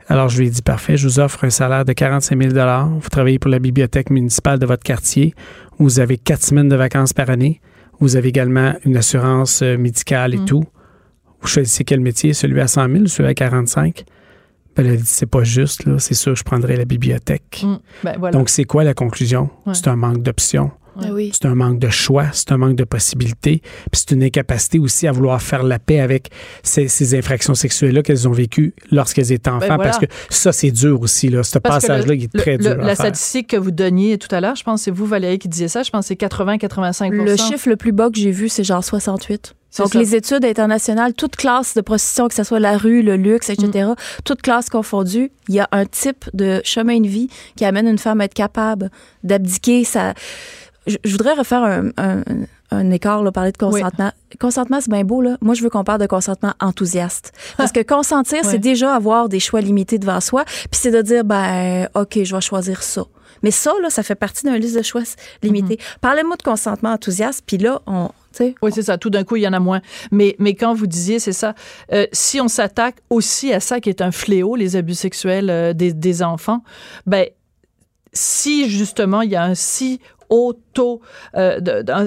Alors, je lui ai dit, parfait, je vous offre un salaire de 45 000 Vous travaillez pour la bibliothèque municipale de votre quartier. Vous avez quatre semaines de vacances par année. Vous avez également une assurance médicale et mmh. tout vous choisissez quel métier, celui à 100 000 celui à 45 ben, elle a dit, c'est pas juste, là. C'est sûr, je prendrais la bibliothèque. Mm. Ben, Donc, c'est quoi la conclusion? C'est un manque d'options. C'est un manque de choix, c'est un manque de possibilités, puis c'est une incapacité aussi à vouloir faire la paix avec ces, infractions sexuelles-là qu'elles ont vécues lorsqu'elles étaient ben, enfants, parce que ça, c'est dur aussi, là. Ce passage-là, il est très dur. la statistique que vous donniez tout à l'heure, je pense que c'est vous, Valérie, qui disiez ça, je pense que c'est 80-85 Le chiffre le plus bas que j'ai vu, c'est genre 68. Donc, les études internationales, toute classe de prostitution, que ce soit la rue, le luxe, etc., mm. toute classe confondue, il y a un type de chemin de vie qui amène une femme à être capable d'abdiquer sa... Je, voudrais refaire un, un, écart, là, parler de consentement. Consentement, c'est bien beau, là. Moi, je veux qu'on parle de consentement enthousiaste. Parce que consentir, c'est déjà avoir des choix limités devant soi, puis c'est de dire, ben, OK, je vais choisir ça. Mais ça, là, ça fait partie d'une liste de choix limités. Mm-hmm. Parlez-moi de consentement enthousiaste, puis là, on, oui, c'est ça. Tout d'un coup, il y en a moins. Mais, mais quand vous disiez, c'est ça, euh, si on s'attaque aussi à ça qui est un fléau, les abus sexuels euh, des, des, enfants, ben si justement il y a un si haut taux, euh,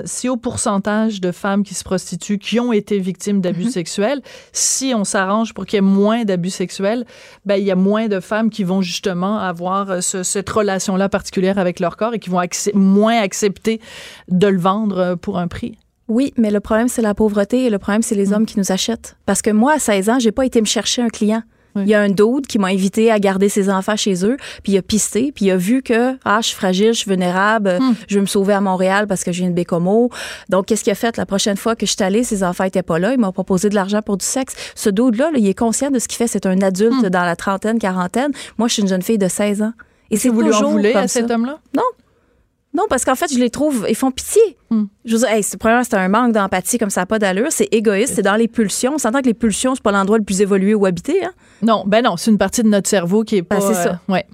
si haut pourcentage de femmes qui se prostituent, qui ont été victimes d'abus mm-hmm. sexuels, si on s'arrange pour qu'il y ait moins d'abus sexuels, ben, il y a moins de femmes qui vont justement avoir cette relation-là particulière avec leur corps et qui vont moins accepter de le vendre pour un prix. Oui, mais le problème, c'est la pauvreté et le problème, c'est les mm. hommes qui nous achètent. Parce que moi, à 16 ans, j'ai pas été me chercher un client. Il y a un dude qui m'a invité à garder ses enfants chez eux, puis il a pisté, puis il a vu que ah, je suis fragile, je suis vulnérable, mm. je veux me sauver à Montréal parce que j'ai une bécomo. Donc qu'est-ce qu'il a fait la prochaine fois que je suis allée, ses enfants étaient pas là, il m'a proposé de l'argent pour du sexe. Ce dude là, il est conscient de ce qu'il fait, c'est un adulte mm. dans la trentaine, quarantaine. Moi, je suis une jeune fille de 16 ans. Et c'est vous lui en voulez à cet homme-là? Non. Non, parce qu'en fait, je les trouve, ils font pitié. Hmm. Je veux dire, hey, premièrement, c'est un manque d'empathie comme ça, pas d'allure. C'est égoïste, c'est dans les pulsions. On s'entend que les pulsions, c'est pas l'endroit le plus évolué où habiter. Hein? Non, ben non, c'est une partie de notre cerveau qui est ben, pas. c'est ça. Euh, ouais.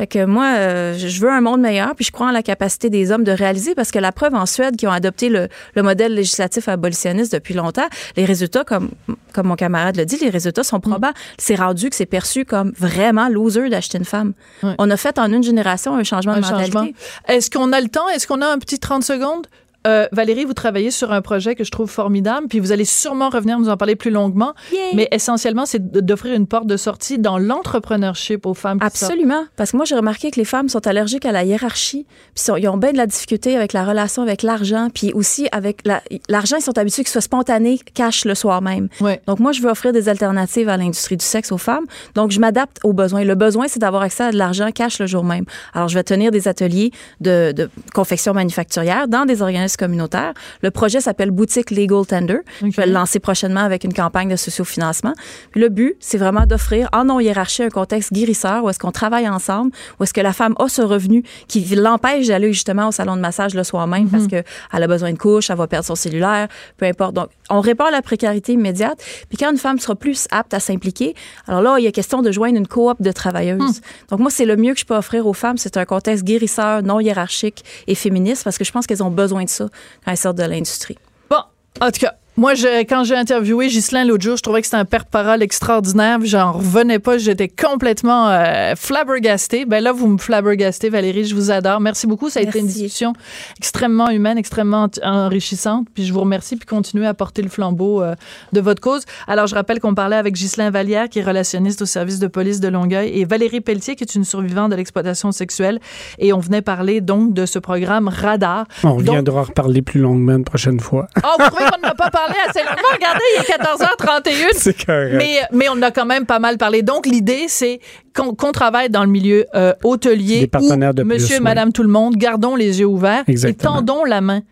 Fait que moi, euh, je veux un monde meilleur, puis je crois en la capacité des hommes de réaliser, parce que la preuve en Suède, qui ont adopté le, modèle législatif abolitionniste depuis longtemps, les résultats, comme, comme mon camarade le dit, les résultats sont probants. C'est rendu que c'est perçu comme vraiment loser d'acheter une femme. On a fait en une génération un changement de mentalité. Est-ce qu'on a le temps? Est-ce qu'on a un petit 30 secondes? Euh, Valérie, vous travaillez sur un projet que je trouve formidable, puis vous allez sûrement revenir nous en parler plus longuement. Mais essentiellement, c'est d'offrir une porte de sortie dans l'entrepreneurship aux femmes. Absolument, parce que moi j'ai remarqué que les femmes sont allergiques à la hiérarchie, puis ils ont bien de la difficulté avec la relation avec l'argent, puis aussi avec l'argent, ils sont habitués ce soit spontané, cash le soir même. Donc moi je veux offrir des alternatives à l'industrie du sexe aux femmes. Donc je m'adapte aux besoins. Le besoin c'est d'avoir accès à de l'argent cash le jour même. Alors je vais tenir des ateliers de, de confection manufacturière dans des organismes communautaire. Le projet s'appelle Boutique Legal Tender. Je vais le lancer prochainement avec une campagne de sociofinancement. Puis le but, c'est vraiment d'offrir en non-hiérarchie un contexte guérisseur où est-ce qu'on travaille ensemble, où est-ce que la femme a ce revenu qui l'empêche d'aller justement au salon de massage le soir même parce mhm. qu'elle a besoin de couche, elle va perdre son cellulaire, peu importe. Donc, on à la précarité immédiate. Puis quand une femme sera plus apte à s'impliquer, alors là, il y a question de joindre une coop de travailleuses. Hmm. Donc moi, c'est le mieux que je peux offrir aux femmes, c'est un contexte guérisseur, non hiérarchique et féministe parce que je pense qu'elles ont besoin de ça quand elles sortent de l'industrie. Bon, en tout cas, moi, je, quand j'ai interviewé Ghislain l'autre jour, je trouvais que c'était un père-parole extraordinaire. J'en revenais pas. J'étais complètement euh, flabbergastée. Ben là, vous me flabbergastez, Valérie. Je vous adore. Merci beaucoup. Ça a été une discussion extrêmement humaine, extrêmement enrichissante. Puis je vous remercie. Puis continuez à porter le flambeau euh, de votre cause. Alors, je rappelle qu'on parlait avec Ghislain Vallière, qui est relationniste au service de police de Longueuil, et Valérie Pelletier, qui est une survivante de l'exploitation sexuelle. Et on venait parler donc de ce programme Radar. On reviendra reparler plus longuement une prochaine fois. Oh, vous trouvez qu'on n'a pas parlé assez longuement. Regardez, il est 14h31. C'est correct. Mais, mais on a quand même pas mal parlé. Donc, l'idée, c'est qu'on travaille dans le milieu euh, hôtelier. Partenaires de Monsieur, et Madame, tout le monde, gardons les yeux ouverts et tendons la main.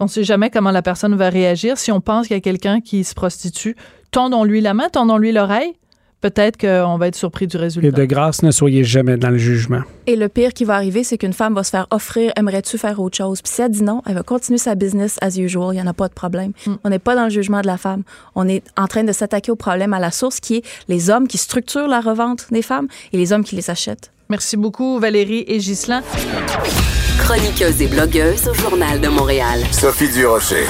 On ne sait jamais comment la personne va réagir. Si on pense qu'il y a quelqu'un qui se prostitue, tendons-lui la main, tendons-lui l'oreille peut-être qu'on va être surpris du résultat. Et de grâce, ne soyez jamais dans le jugement. Et le pire qui va arriver, c'est qu'une femme va se faire offrir aimerais-tu faire autre chose? Puis si elle dit non, elle va continuer sa business as usual, il n'y en a pas de problème. Hmm. On n'est pas dans le jugement de la femme. On est en train de s'attaquer au problème à la source qui est les hommes qui structurent la revente des femmes et les hommes qui les achètent. Merci beaucoup, Valérie et Ghislain. Chroniqueuse et blogueuse au Journal de Montréal. Sophie Durocher.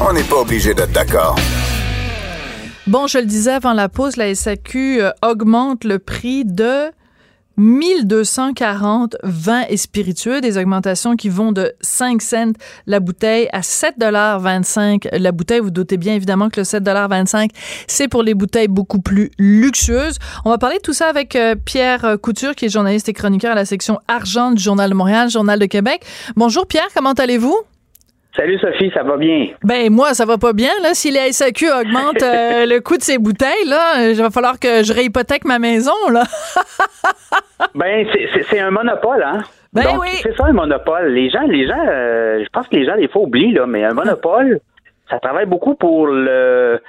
On n'est pas obligé d'être d'accord. Bon, je le disais avant la pause, la SAQ euh, augmente le prix de 1240 vins et spiritueux, des augmentations qui vont de 5 cents la bouteille à 7,25 la bouteille. Vous doutez bien évidemment que le 7,25 c'est pour les bouteilles beaucoup plus luxueuses. On va parler de tout ça avec euh, Pierre Couture, qui est journaliste et chroniqueur à la section argent du Journal de Montréal, Journal de Québec. Bonjour Pierre, comment allez-vous? Salut Sophie, ça va bien? Ben moi, ça va pas bien. Là. Si la SAQ augmente euh, le coût de ses bouteilles, là, il va falloir que je réhypothèque ma maison. Là. ben, c'est un monopole, hein? Ben oui. C'est ça un monopole. Les gens, les gens, euh, je pense que les gens, des fois, oublient, là, mais un monopole, ça travaille beaucoup pour le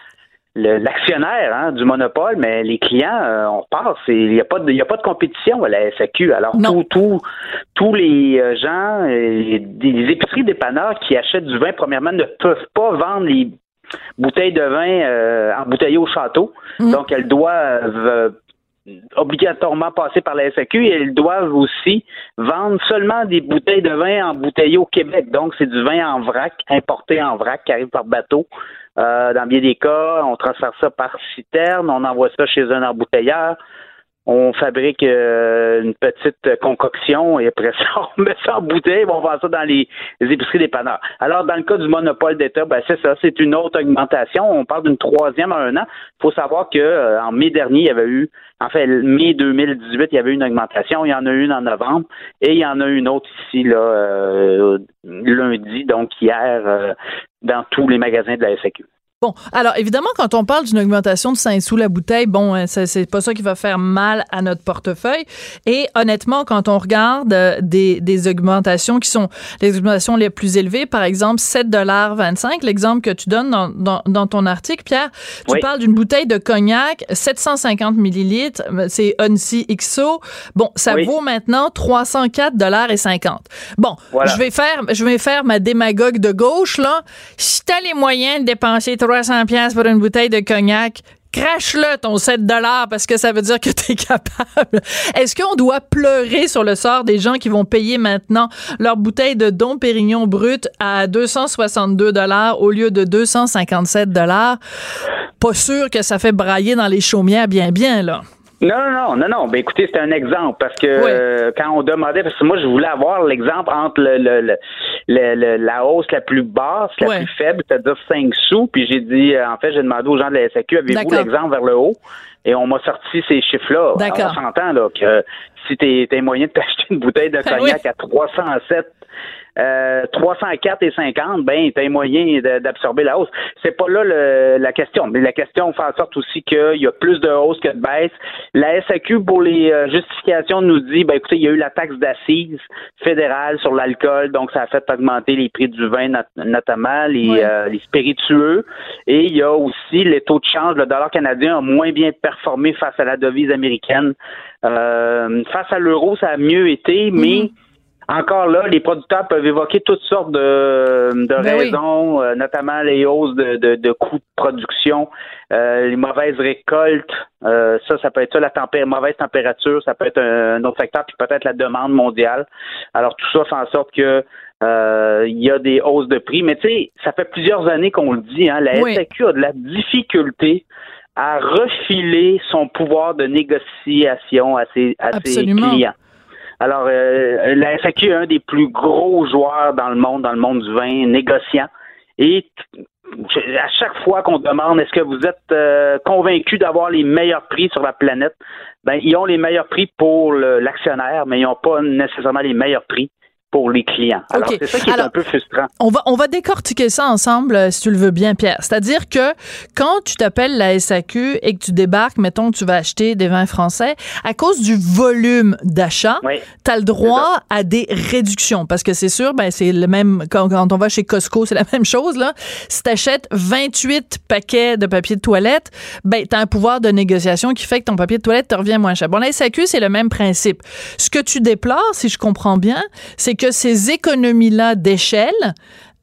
l'actionnaire hein, du monopole, mais les clients, euh, on passe. Il n'y a pas de, a pas de compétition à la SAQ. Alors tout, tous les euh, gens, euh, des épiceries dépanneurs qui achètent du vin, premièrement, ne peuvent pas vendre les bouteilles de vin embouteillées au château. Mm. Donc elles doivent obligatoirement passer par la SAQ et elles doivent aussi vendre seulement des bouteilles de vin embouteillées au Québec. Donc c'est du vin en vrac, importé en vrac, qui arrive par bateau. Euh, dans bien des cas, on transfère ça par citerne, on envoie ça chez un embouteilleur on fabrique euh, une petite concoction et après ça, on met ça en bouteille, on vend ça dans les, épiceries dépanneurs. Alors, dans le cas du monopole d'État, ben, c'est ça, c'est une autre augmentation. On parle d'une troisième à un an. Il faut savoir que euh, en mai dernier, il y avait eu, en fait, mai 2018, il y avait une augmentation. Il y en a une en novembre et il y en a une autre ici, là, euh, lundi, donc hier, dans tous les magasins de la SAQ. Bon, alors évidemment, quand on parle d'une augmentation de 5 sous la bouteille, bon, hein, c'est pas ça qui va faire mal à notre portefeuille. Et honnêtement, quand on regarde euh, des, des augmentations qui sont les augmentations les plus élevées, par exemple 7,25 l'exemple que tu donnes dans, dans, dans, ton article, Pierre, tu parles d'une bouteille de cognac 750 millilitres, c'est Unsi XO. Bon, ça vaut maintenant 304 dollars et 50. Bon, je vais faire je vais faire ma démagogue de gauche là. Si t'as les moyens de dépenser 300 pièces pour une bouteille de cognac, crache-le ton 7 dollars parce que ça veut dire que tu es capable. Est-ce qu'on doit pleurer sur le sort des gens qui vont payer maintenant leur bouteille de Dom Pérignon brut à 262 dollars au lieu de 257 dollars? Pas sûr que ça fait brailler dans les chaumières bien bien, là. Non, non, non, non. Ben écoutez, c'est un exemple parce que euh, quand on demandait, parce que moi je voulais avoir l'exemple entre le, le, la hausse la plus basse, la plus faible, c'est-à-dire 5 sous, puis j'ai dit, euh, en fait, j'ai demandé aux gens de la SAQ, avez-vous l'exemple vers le haut? Et on m'a sorti ces chiffres-là. On s'entend là que si t'es moyen de t'acheter une bouteille de ben cognac à 307 euh, 304 et 50, ben, t'as moyen d'absorber la hausse. C'est pas là la question. Mais la question fait en sorte aussi qu'il y a plus de hausse que de baisse. La SAQ, pour les euh, justifications, nous dit, ben, écoutez, il y a eu la taxe d'assises fédérale sur l'alcool, donc ça a fait augmenter les prix du vin, notamment les, euh, les spiritueux. Et il y a aussi les taux de change. Le dollar canadien a moins bien performé face à la devise américaine. Euh, face à l'euro, ça a mieux été, mais mhm. Encore là, les producteurs peuvent évoquer toutes sortes de, de ben raisons, euh, notamment les hausses de, de, de coûts de production, euh, les mauvaises récoltes. Euh, ça, ça peut être ça, la mauvaise température, ça peut être un, autre facteur, puis peut-être la demande mondiale. Alors tout ça fait en sorte que il y a des hausses de prix. Mais tu sais, ça fait plusieurs années qu'on le dit, hein, la SAQ a de la difficulté à refiler son pouvoir de négociation à ses, à ses clients. Alors, euh, la FAQ est un des plus gros joueurs dans le monde, dans le monde du vin, négociant. Et à chaque fois qu'on demande est-ce que vous êtes euh, convaincu d'avoir les meilleurs prix sur la planète, ben ils ont les meilleurs prix pour l'actionnaire, mais ils n'ont pas nécessairement les meilleurs prix pour les clients. Alors, c'est ça qui est un peu frustrant. On va, on va décortiquer ça ensemble, euh, si tu le veux bien, Pierre. C'est-à-dire que quand tu t'appelles la SAQ et que tu débarques, mettons que tu vas acheter des vins français, à cause du volume d'achat, tu as le droit à des réductions. Parce que c'est sûr, ben, c'est le même, quand, on va chez Costco, c'est la même chose, là. Si tu achètes 28 paquets de papier de toilette, ben, tu as un pouvoir de négociation qui fait que ton papier de toilette te revient moins cher. Bon, la SAQ, c'est le même principe. Ce que tu déplores, si je comprends bien, c'est que ces économies-là d'échelle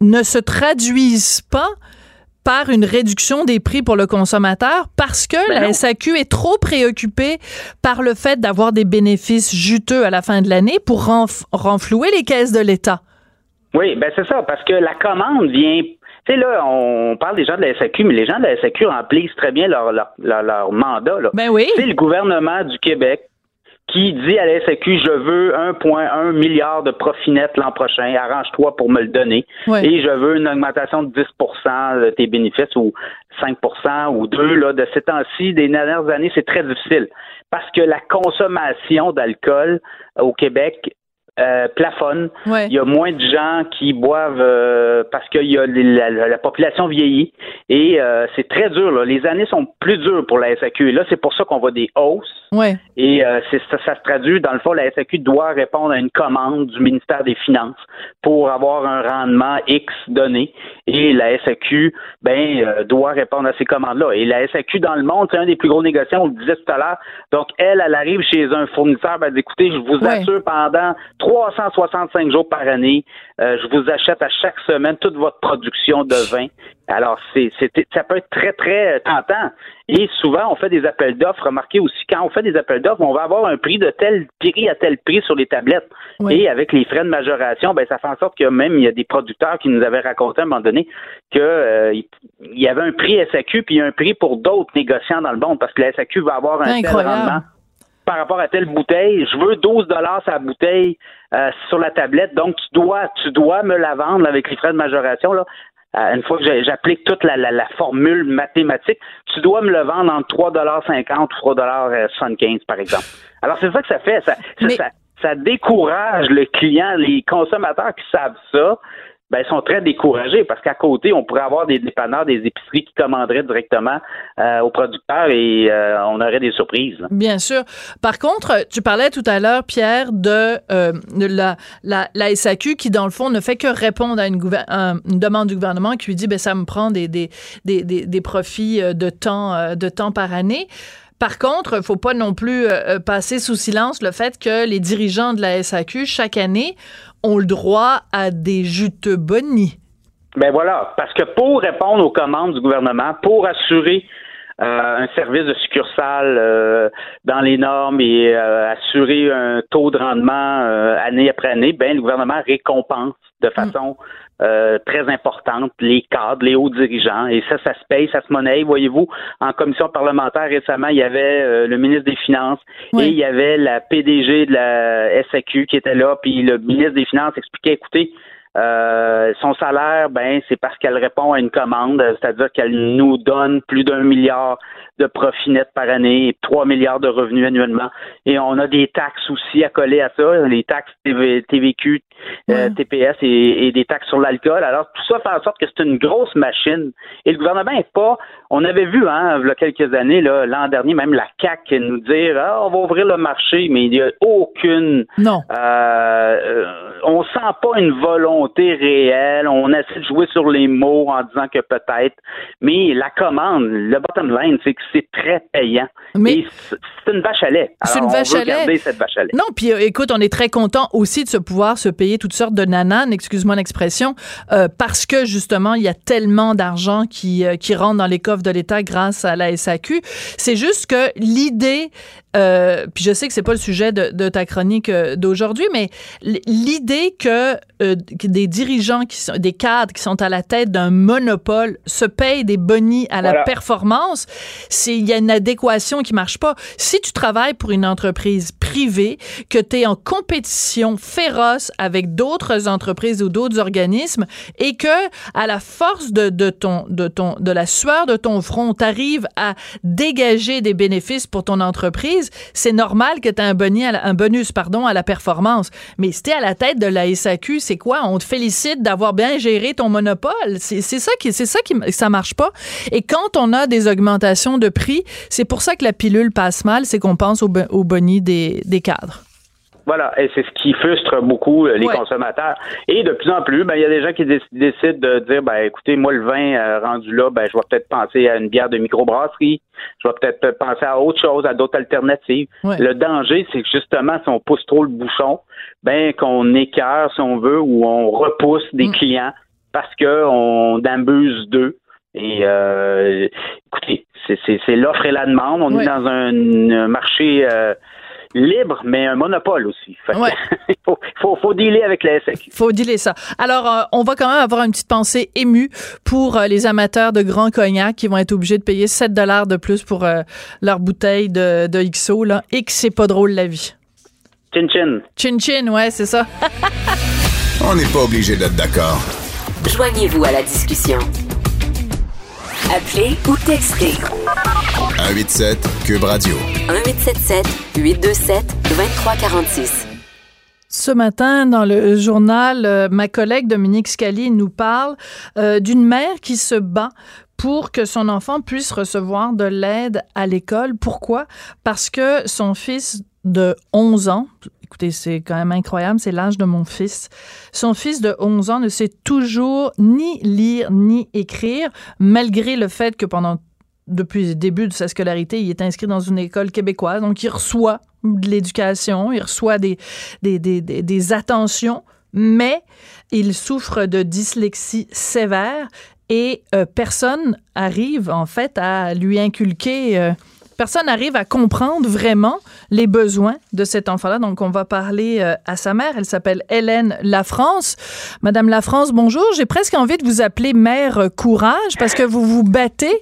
ne se traduisent pas par une réduction des prix pour le consommateur parce que ben la SAQ est trop préoccupée par le fait d'avoir des bénéfices juteux à la fin de l'année pour renflouer les caisses de l'État. Oui, ben c'est ça, parce que la commande vient tu sais, là, on parle des gens de la SAQ, mais les gens de la SAQ remplissent très bien leur, leur, mandat. Là. Ben oui. le gouvernement du Québec qui dit à la SAQ, je veux 1,1 milliard de profit net l'an prochain, arrange-toi pour me le donner, et je veux une augmentation de 10% de tes bénéfices ou 5% ou 2 là, de ces temps-ci, des dernières années, c'est très difficile. Parce que la consommation d'alcool au Québec euh, plafonne. Il y a moins de gens qui boivent euh, parce que y a la, population vieillit et euh, c'est très dur. Là. Les années sont plus dures pour la SAQ. Et là, c'est pour ça qu'on voit des hausses. Et c'est, ça, ça, se traduit, dans le fond, la SAQ doit répondre à une commande du ministère des Finances pour avoir un rendement X donné. Et la SAQ ben, doit répondre à ces commandes-là. Et la SAQ dans le monde, c'est un des plus gros négociants, on le disait tout à l'heure. Donc, elle, elle arrive chez un fournisseur, ben, écoutez, je vous assure pendant 365 jours par année. Euh, je vous achète à chaque semaine toute votre production de vin. Alors, c'est, ça peut être très, très tentant. Et souvent, on fait des appels d'offres. Remarquez aussi, quand on fait des appels d'offres, on va avoir un prix de tel prix à tel prix sur les tablettes. Et avec les frais de majoration, ben, ça fait en sorte que même il y a des producteurs qui nous avaient raconté à un moment donné qu'il euh, y avait un prix SAQ puis un prix pour d'autres négociants dans le monde parce que la SAQ va avoir un tel rendement par rapport à telle bouteille, je veux 12 dollars sa bouteille euh, sur la tablette, donc tu dois tu dois me la vendre avec les frais de majoration là. Euh, une fois que j'applique toute la, la, formule mathématique, tu dois me le vendre entre 3,50 ou 3,75 par exemple. Alors c'est ça que ça fait, ça, ça, ça décourage le client, les consommateurs qui savent ça, ben, ils sont très découragés parce qu'à côté, on pourrait avoir des dépanneurs, des épiceries qui commanderaient directement euh, aux producteurs et euh, on aurait des surprises. Bien sûr. Par contre, tu parlais tout à l'heure, Pierre, de, euh, la, la, SAQ qui, dans le fond, ne fait que répondre à une, demande du gouvernement qui lui dit, ben, ça me prend des, des, des, des profits de temps, de temps par année. Par contre, il faut pas non plus passer sous silence le fait que les dirigeants de la SAQ, chaque année, ont le droit à des juteux bonnies. Ben voilà, parce que pour répondre aux commandes du gouvernement, pour assurer euh, un service de succursale euh, dans les normes et euh, assurer un taux de rendement année après année, ben le gouvernement récompense de mm. façon très importante les cadres, les hauts dirigeants, et ça, ça se paye, ça se monnaie. Voyez-vous, en commission parlementaire récemment, il y avait le ministre des Finances et il y avait la PDG de la SAQ qui était là, puis le ministre des Finances expliquait, écoutez, euh, son salaire, ben, c'est parce qu'elle répond à une commande, c'est-à-dire qu'elle nous donne plus d'un milliard de profit net par année et 3 milliards de revenus annuellement. Et on a des taxes aussi à coller à ça, les taxes TVQ, euh, TPS et, des taxes sur l'alcool. Alors, tout ça fait en sorte que c'est une grosse machine. Et le gouvernement n'est pas... On avait vu, hein, il y a quelques années, l'an dernier, même la CAC nous dire ah, on va ouvrir le marché, mais il n'y a aucune... Non. Euh, euh, on sent pas une volonté réelle. On essaie de jouer sur les mots en disant que peut-être. Mais la commande, le bottom line, c'est que c'est très payant. Mais c'est une vache à lait. C'est une vache à lait. cette vache à lait. Non, puis euh, écoute, on est très content aussi de se pouvoir se payer toutes sortes de nananes, excuse-moi l'expression, euh, parce que justement, il y a tellement d'argent qui, euh, qui rentre dans les coffres de l'État grâce à la SAQ. C'est juste que l'idée euh, puis je sais que c'est pas le sujet de, de ta chronique euh, d'aujourd'hui, mais l'idée que, euh, des dirigeants, qui sont, des cadres qui sont à la tête d'un monopole se payent des bonis à la performance, c'est il y a une adéquation qui marche pas. Si tu travailles pour une entreprise privée, que tu es en compétition féroce avec d'autres entreprises ou d'autres organismes, et que à la force de, de ton de ton de la sueur de ton front, tu arrives à dégager des bénéfices pour ton entreprise c'est normal que tu aies un, bonus pardon, à la performance. Mais si tu à la tête de la SAQ, c'est quoi? On te félicite d'avoir bien géré ton monopole. C'est ça qui, c'est ça qui, ça marche pas. Et quand on a des augmentations de prix, c'est pour ça que la pilule passe mal, c'est qu'on pense au, au boni des cadres. Voilà, et c'est ce qui frustre beaucoup euh, les consommateurs. Et de plus en plus, ben il y a des gens qui décident de dire ben écoutez, moi le vin euh, rendu là, ben je vais peut-être penser à une bière de microbrasserie, je vais peut-être penser à autre chose, à d'autres alternatives. Le danger, c'est que justement si on pousse trop le bouchon, ben qu'on écœure si on veut ou on repousse des mm. clients parce que on abuse d'eux. Et euh, écoutez, c'est l'offre et la demande. On est dans un, marché euh, libre, mais un monopole aussi. il faut, faut, faut, dealer avec la SAQ. faut dealer ça. Alors, euh, on va quand même avoir une petite pensée émue pour euh, les amateurs de grands cognac qui vont être obligés de payer 7 dollars de plus pour euh, leur bouteille de, de XO, là, et que c'est pas drôle la vie. Chin chin. Chin chin, ouais, c'est ça. on n'est pas obligé d'être d'accord. Joignez-vous à la discussion. Appelez ou textez. 187 Cube Radio. 1877 827 2346. Ce matin, dans le journal, euh, ma collègue Dominique Scali nous parle euh, d'une mère qui se bat pour que son enfant puisse recevoir de l'aide à l'école. Pourquoi? Parce que son fils de 11 ans, écoutez, c'est quand même incroyable, c'est l'âge de mon fils. Son fils de 11 ans ne sait toujours ni lire ni écrire, malgré le fait que depuis le début de sa scolarité, il est inscrit dans une école québécoise, donc il reçoit de l'éducation, il reçoit des, des, des, des, attentions, mais il souffre de dyslexie sévère et euh, personne arrive en fait à lui inculquer euh, personne n'arrive à comprendre vraiment les besoins de cet enfant-là. Donc, on va parler euh, à sa mère. Elle s'appelle Hélène Lafrance. Madame Lafrance, bonjour. J'ai presque envie de vous appeler mère courage parce que vous vous battez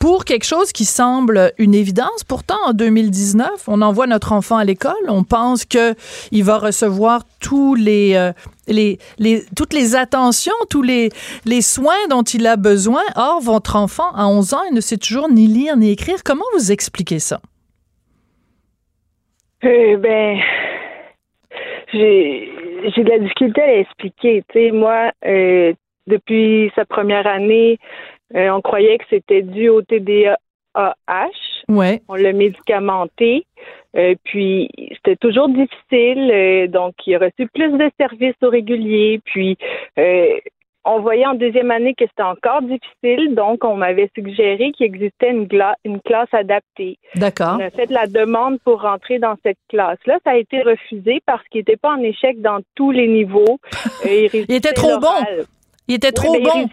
pour quelque chose qui semble une évidence. Pourtant, en 2019, on envoie notre enfant à l'école. On pense que il va recevoir tous les, euh, les, les, toutes les attentions, tous les, les soins dont il a besoin. Or, votre enfant, à 11 ans, il ne sait toujours ni lire ni écrire. Comment vous expliquez ça? Eh ben, j'ai j'ai de la difficulté à l'expliquer. Tu sais, moi, euh, depuis sa première année, euh, on croyait que c'était dû au TDAH. Ouais. On l'a médicamenté. Euh, puis c'était toujours difficile. Euh, donc, il a reçu plus de services au régulier. Puis on voyait en deuxième année que c'était encore difficile, donc on m'avait suggéré qu'il existait une, une classe adaptée. D'accord. On a fait la demande pour rentrer dans cette classe-là. Ça a été refusé parce qu'il n'était pas en échec dans tous les niveaux. il était trop bon. Il était trop ben, bon.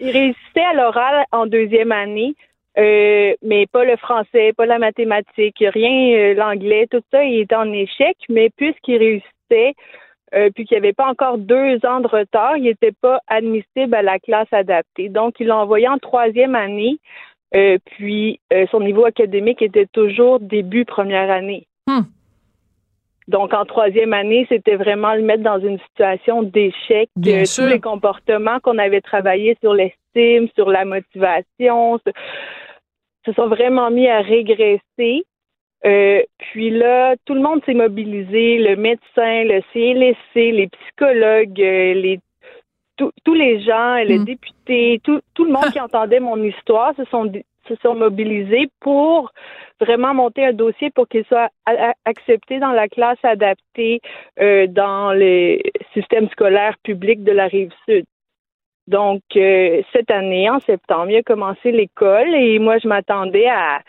Il, réussissait à l'oral en deuxième année, euh, mais pas le français, pas la mathématique, rien, euh, l'anglais, tout ça, il était en échec, mais puisqu'il réussissait, euh, puis qu'il n'y avait pas encore deux ans de retard, il n'était pas admissible à la classe adaptée. Donc, il l'a envoyé en troisième année, puis son niveau académique était toujours début première année. Hmm. Donc, en troisième année, c'était vraiment le mettre dans une situation d'échec. de Tous les comportements qu'on avait travaillés sur l'estime, sur la motivation, se, sont vraiment mis à régresser. Euh, puis là, tout le monde s'est mobilisé, le médecin, le CLSC, les psychologues, euh, les tous les gens, les mm. députés, tout, tout le monde qui entendait mon histoire se sont se sont mobilisés pour vraiment monter un dossier pour qu'il soit accepté dans la classe adaptée euh, dans les systèmes scolaires publics de la rive sud. Donc, euh, cette année, en septembre, il a commencé l'école et moi, je m'attendais à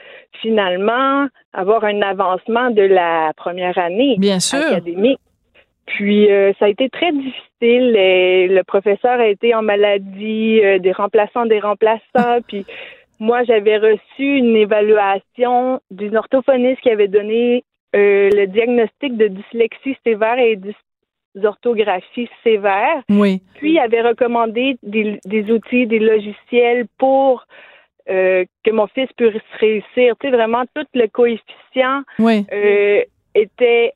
finalement avoir un avancement de la première année Bien sûr. académique. Puis, euh, ça a été très difficile. le professeur a été en maladie, des remplaçants des remplaçants. puis, moi, j'avais reçu une évaluation d'une orthophoniste qui avait donné euh, le diagnostic de dyslexie sévère et d'orthographie sévère. Oui. Puis, il avait recommandé des, outils, des logiciels pour euh, que mon fils puisse réussir. Tu sais, vraiment, tout le coefficient euh, était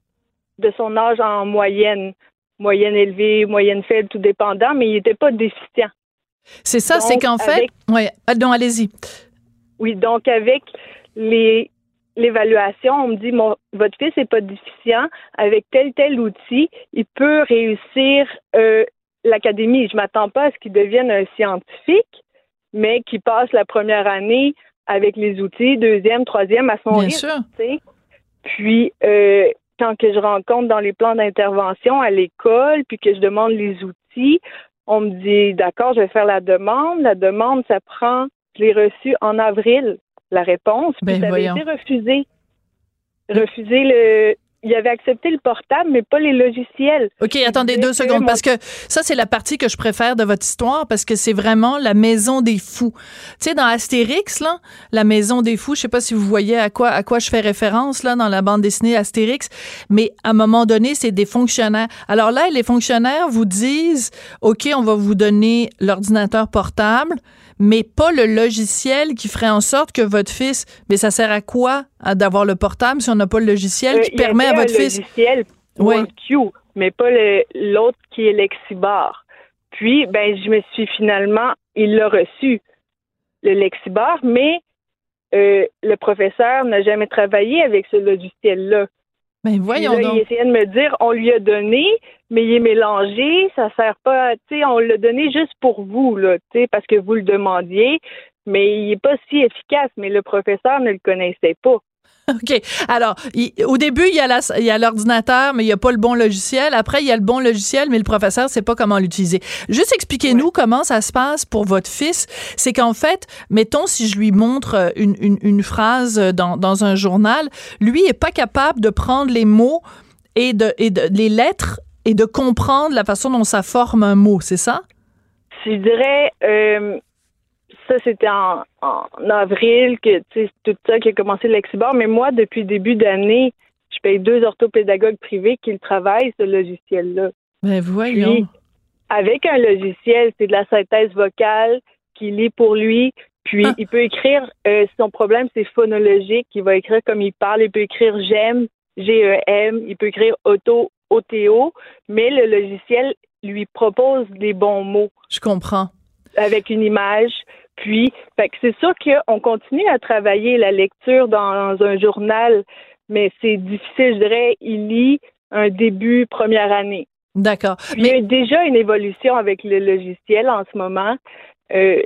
de son âge en moyenne, moyenne élevée, moyenne faible, tout dépendant, mais il n'était pas déficient. C'est ça, c'est qu'en fait. Oui, ah, non, allez-y. Oui, donc avec les l'évaluation, on me dit mon, votre fils n'est pas déficient, avec tel tel outil, il peut réussir euh, l'académie. Je m'attends pas à ce qu'il devienne un scientifique, mais qu'il passe la première année avec les outils, deuxième, troisième à son Bien rythme. Sûr. Puis euh, quand que je rencontre dans les plans d'intervention à l'école, puis que je demande les outils, on me dit, d'accord, je vais faire la demande. La demande, ça prend, je l'ai reçue en avril, la réponse. Puis ben, ça avait été refusé. Refusé le, il avait accepté le portable, mais pas les logiciels. OK, attendez deux secondes, parce que ça, c'est la partie que je préfère de votre histoire, parce que c'est vraiment la maison des fous. Tu sais, dans Astérix, là, la maison des fous, je sais pas si vous voyez à quoi, à quoi je fais référence, là, dans la bande dessinée Astérix, mais à un moment donné, c'est des fonctionnaires. Alors là, les fonctionnaires vous disent, OK, on va vous donner l'ordinateur portable, mais pas le logiciel qui ferait en sorte que votre fils, mais ça sert à quoi d'avoir le portable si on n'a pas le logiciel euh, qui permet à votre fils? logiciel oui. Q, mais pas l'autre qui est Lexibar. Puis ben je me suis finalement, il l'a reçu le Lexibar, mais euh, le professeur n'a jamais travaillé avec ce logiciel-là. Ben voyons donc. Il essayait de me dire, on lui a donné, mais il est mélangé, ça sert pas, tu sais, on l'a donné juste pour vous, là, tu sais, parce que vous le demandiez, mais il est pas si efficace, mais le professeur ne le connaissait pas. OK. Alors, au début, il y a l'ordinateur, mais il n'y a pas le bon logiciel. Après, il y a le bon logiciel, mais le professeur ne sait pas comment l'utiliser. Juste expliquez-nous comment ça se passe pour votre fils. C'est qu'en fait, mettons, si je lui montre euh, une, une, phrase dans, dans, un journal, lui est pas capable de prendre les mots et, de, et de, les lettres et de comprendre la façon dont ça forme un mot, c'est ça? Je dirais, euh, ça, c'était en, avril que c'est tout ça qui a commencé l'exibor. Mais moi, depuis début d'année, je paye deux orthopédagogues privés qui le travaillent, ce logiciel-là. Mais ben, voyons. avec un logiciel, c'est de la synthèse vocale qui lit pour lui. Puis ah. il peut écrire, euh, son problème c'est phonologique, il va écrire comme il parle, il peut écrire j'aime, G-E-M, il peut écrire auto, O-T-O, mais le logiciel lui propose des bons mots. Je comprends. Avec une image. Puis, c'est sûr qu'on continue à travailler la lecture dans un journal, mais c'est difficile, je dirais, il lit un début première année. D'accord. Mais... Il y a déjà une évolution avec le logiciel en ce moment. Euh,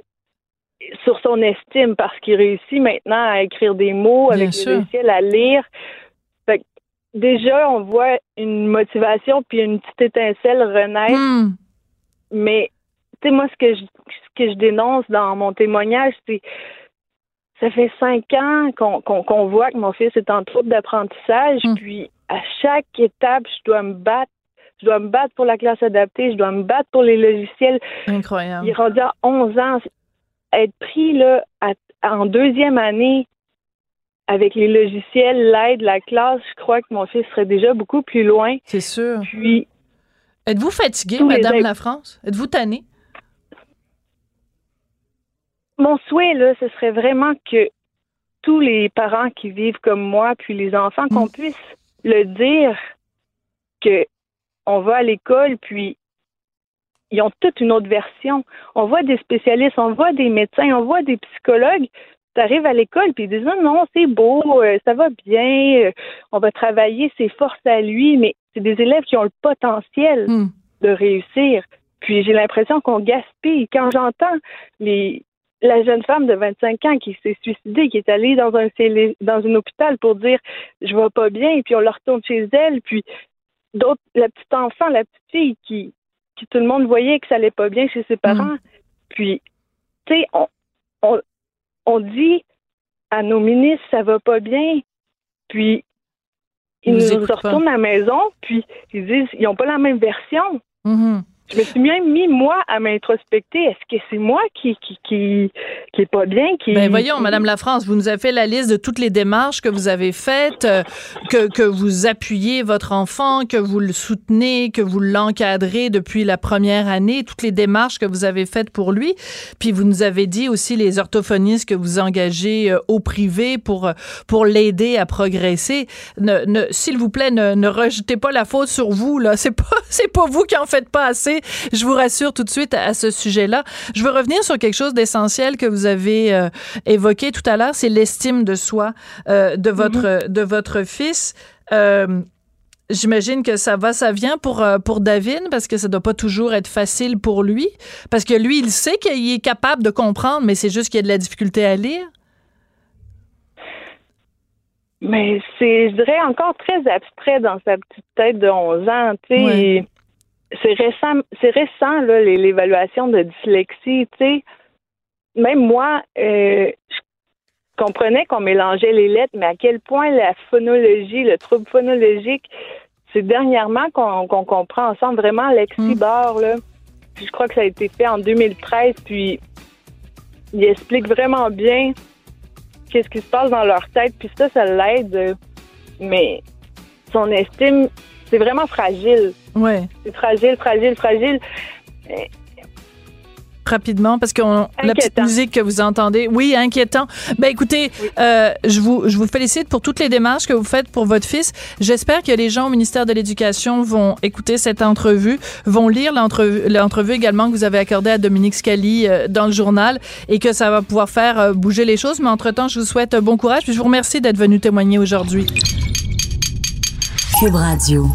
sur son estime parce qu'il réussit maintenant à écrire des mots avec le logiciel, à lire. déjà, on voit une motivation puis une petite étincelle renaître. Hmm. Mais tu sais, moi, ce que je que je dénonce dans mon témoignage, c'est ça fait cinq ans qu'on voit que mon fils est en trouble d'apprentissage, hmm. puis à chaque étape, je dois me battre je dois me battre pour la classe adaptée, je dois me battre pour les logiciels. Incroyable. Il est rendu à 11 ans. Être pris là, en deuxième année avec les logiciels, l'aide, la classe, je crois que mon fils serait déjà beaucoup plus loin. C'est sûr. Puis. Êtes-vous fatiguée, Madame la France? Êtes-vous tannée? Mon souhait, là, ce serait vraiment que tous les parents qui vivent comme moi, puis les enfants, qu'on mm. puisse le dire que on va à l'école, puis ils ont toute une autre version. On voit des spécialistes, on voit des médecins, on voit des psychologues. Tu arrives à l'école, puis ils disent non, c'est beau, euh, ça va bien, euh, on va travailler ses forces à lui, mais c'est des élèves qui ont le potentiel mm. de réussir. Puis j'ai l'impression qu'on gaspille. Quand j'entends les, la jeune femme de 25 ans qui s'est suicidée, qui est allée dans un dans un hôpital pour dire je vais pas bien, et puis on la retourne chez elle, puis d'autres, la petite enfant, la petite fille qui, qui tout le monde voyait que ça allait pas bien chez ses parents. Mm. Puis, tu sais, on, on, on dit à nos ministres ça va pas bien, puis ils, nous, retournent à la maison, puis ils disent ils ont pas la même version. Mm-hmm. Je me suis même mis, moi, à m'introspecter. Est-ce que c'est moi qui, qui, qui, qui est pas bien? Qui, ben voyons, Madame La France, vous nous avez fait la liste de toutes les démarches que vous avez faites, euh, que, que vous appuyez votre enfant, que vous le soutenez, que vous l'encadrez depuis la première année, toutes les démarches que vous avez faites pour lui. Puis vous nous avez dit aussi les orthophonistes que vous engagez euh, au privé pour, euh, pour l'aider à progresser. Ne, ne, S'il vous plaît, ne, ne rejetez pas la faute sur vous, là. C'est pas, c'est pas vous qui en faites pas assez je vous rassure tout de suite à ce sujet-là. Je veux revenir sur quelque chose d'essentiel que vous avez euh, évoqué tout à l'heure, c'est l'estime de soi euh, de votre de votre fils. Euh, j'imagine que ça va, ça vient pour, pour David, parce que ça doit pas toujours être facile pour lui. Parce que lui, il sait qu'il est capable de comprendre, mais c'est juste qu'il y a de la difficulté à lire. Mais c'est, je dirais, encore très abstrait dans sa petite tête de 11 ans. Tu sais, c'est récent, c'est récent là, l'évaluation de dyslexie. Tu sais, même moi, euh, je comprenais qu'on mélangeait les lettres, mais à quel point la phonologie, le trouble phonologique, c'est dernièrement qu'on comprend ensemble vraiment lexibor. Là. je crois que ça a été fait en 2013, puis il explique vraiment bien qu'est-ce qui se passe dans leur tête, puis ça, ça l'aide. Mais son estime, c'est vraiment fragile. Ouais. C'est fragile, fragile, fragile. rapidement parce que la petite musique que vous entendez, oui, inquiétant. Ben écoutez, euh, je vous je vous félicite pour toutes les démarches que vous faites pour votre fils. J'espère que les gens au ministère de l'Éducation vont écouter cette entrevue, vont lire l'entrevue l'entrevue également que vous avez accordée à Dominique Scali euh, dans le journal et que ça va pouvoir faire euh, bouger les choses. Mais entre-temps, je vous souhaite bon courage. Puis je vous remercie d'être venu témoigner aujourd'hui. Cube Radio.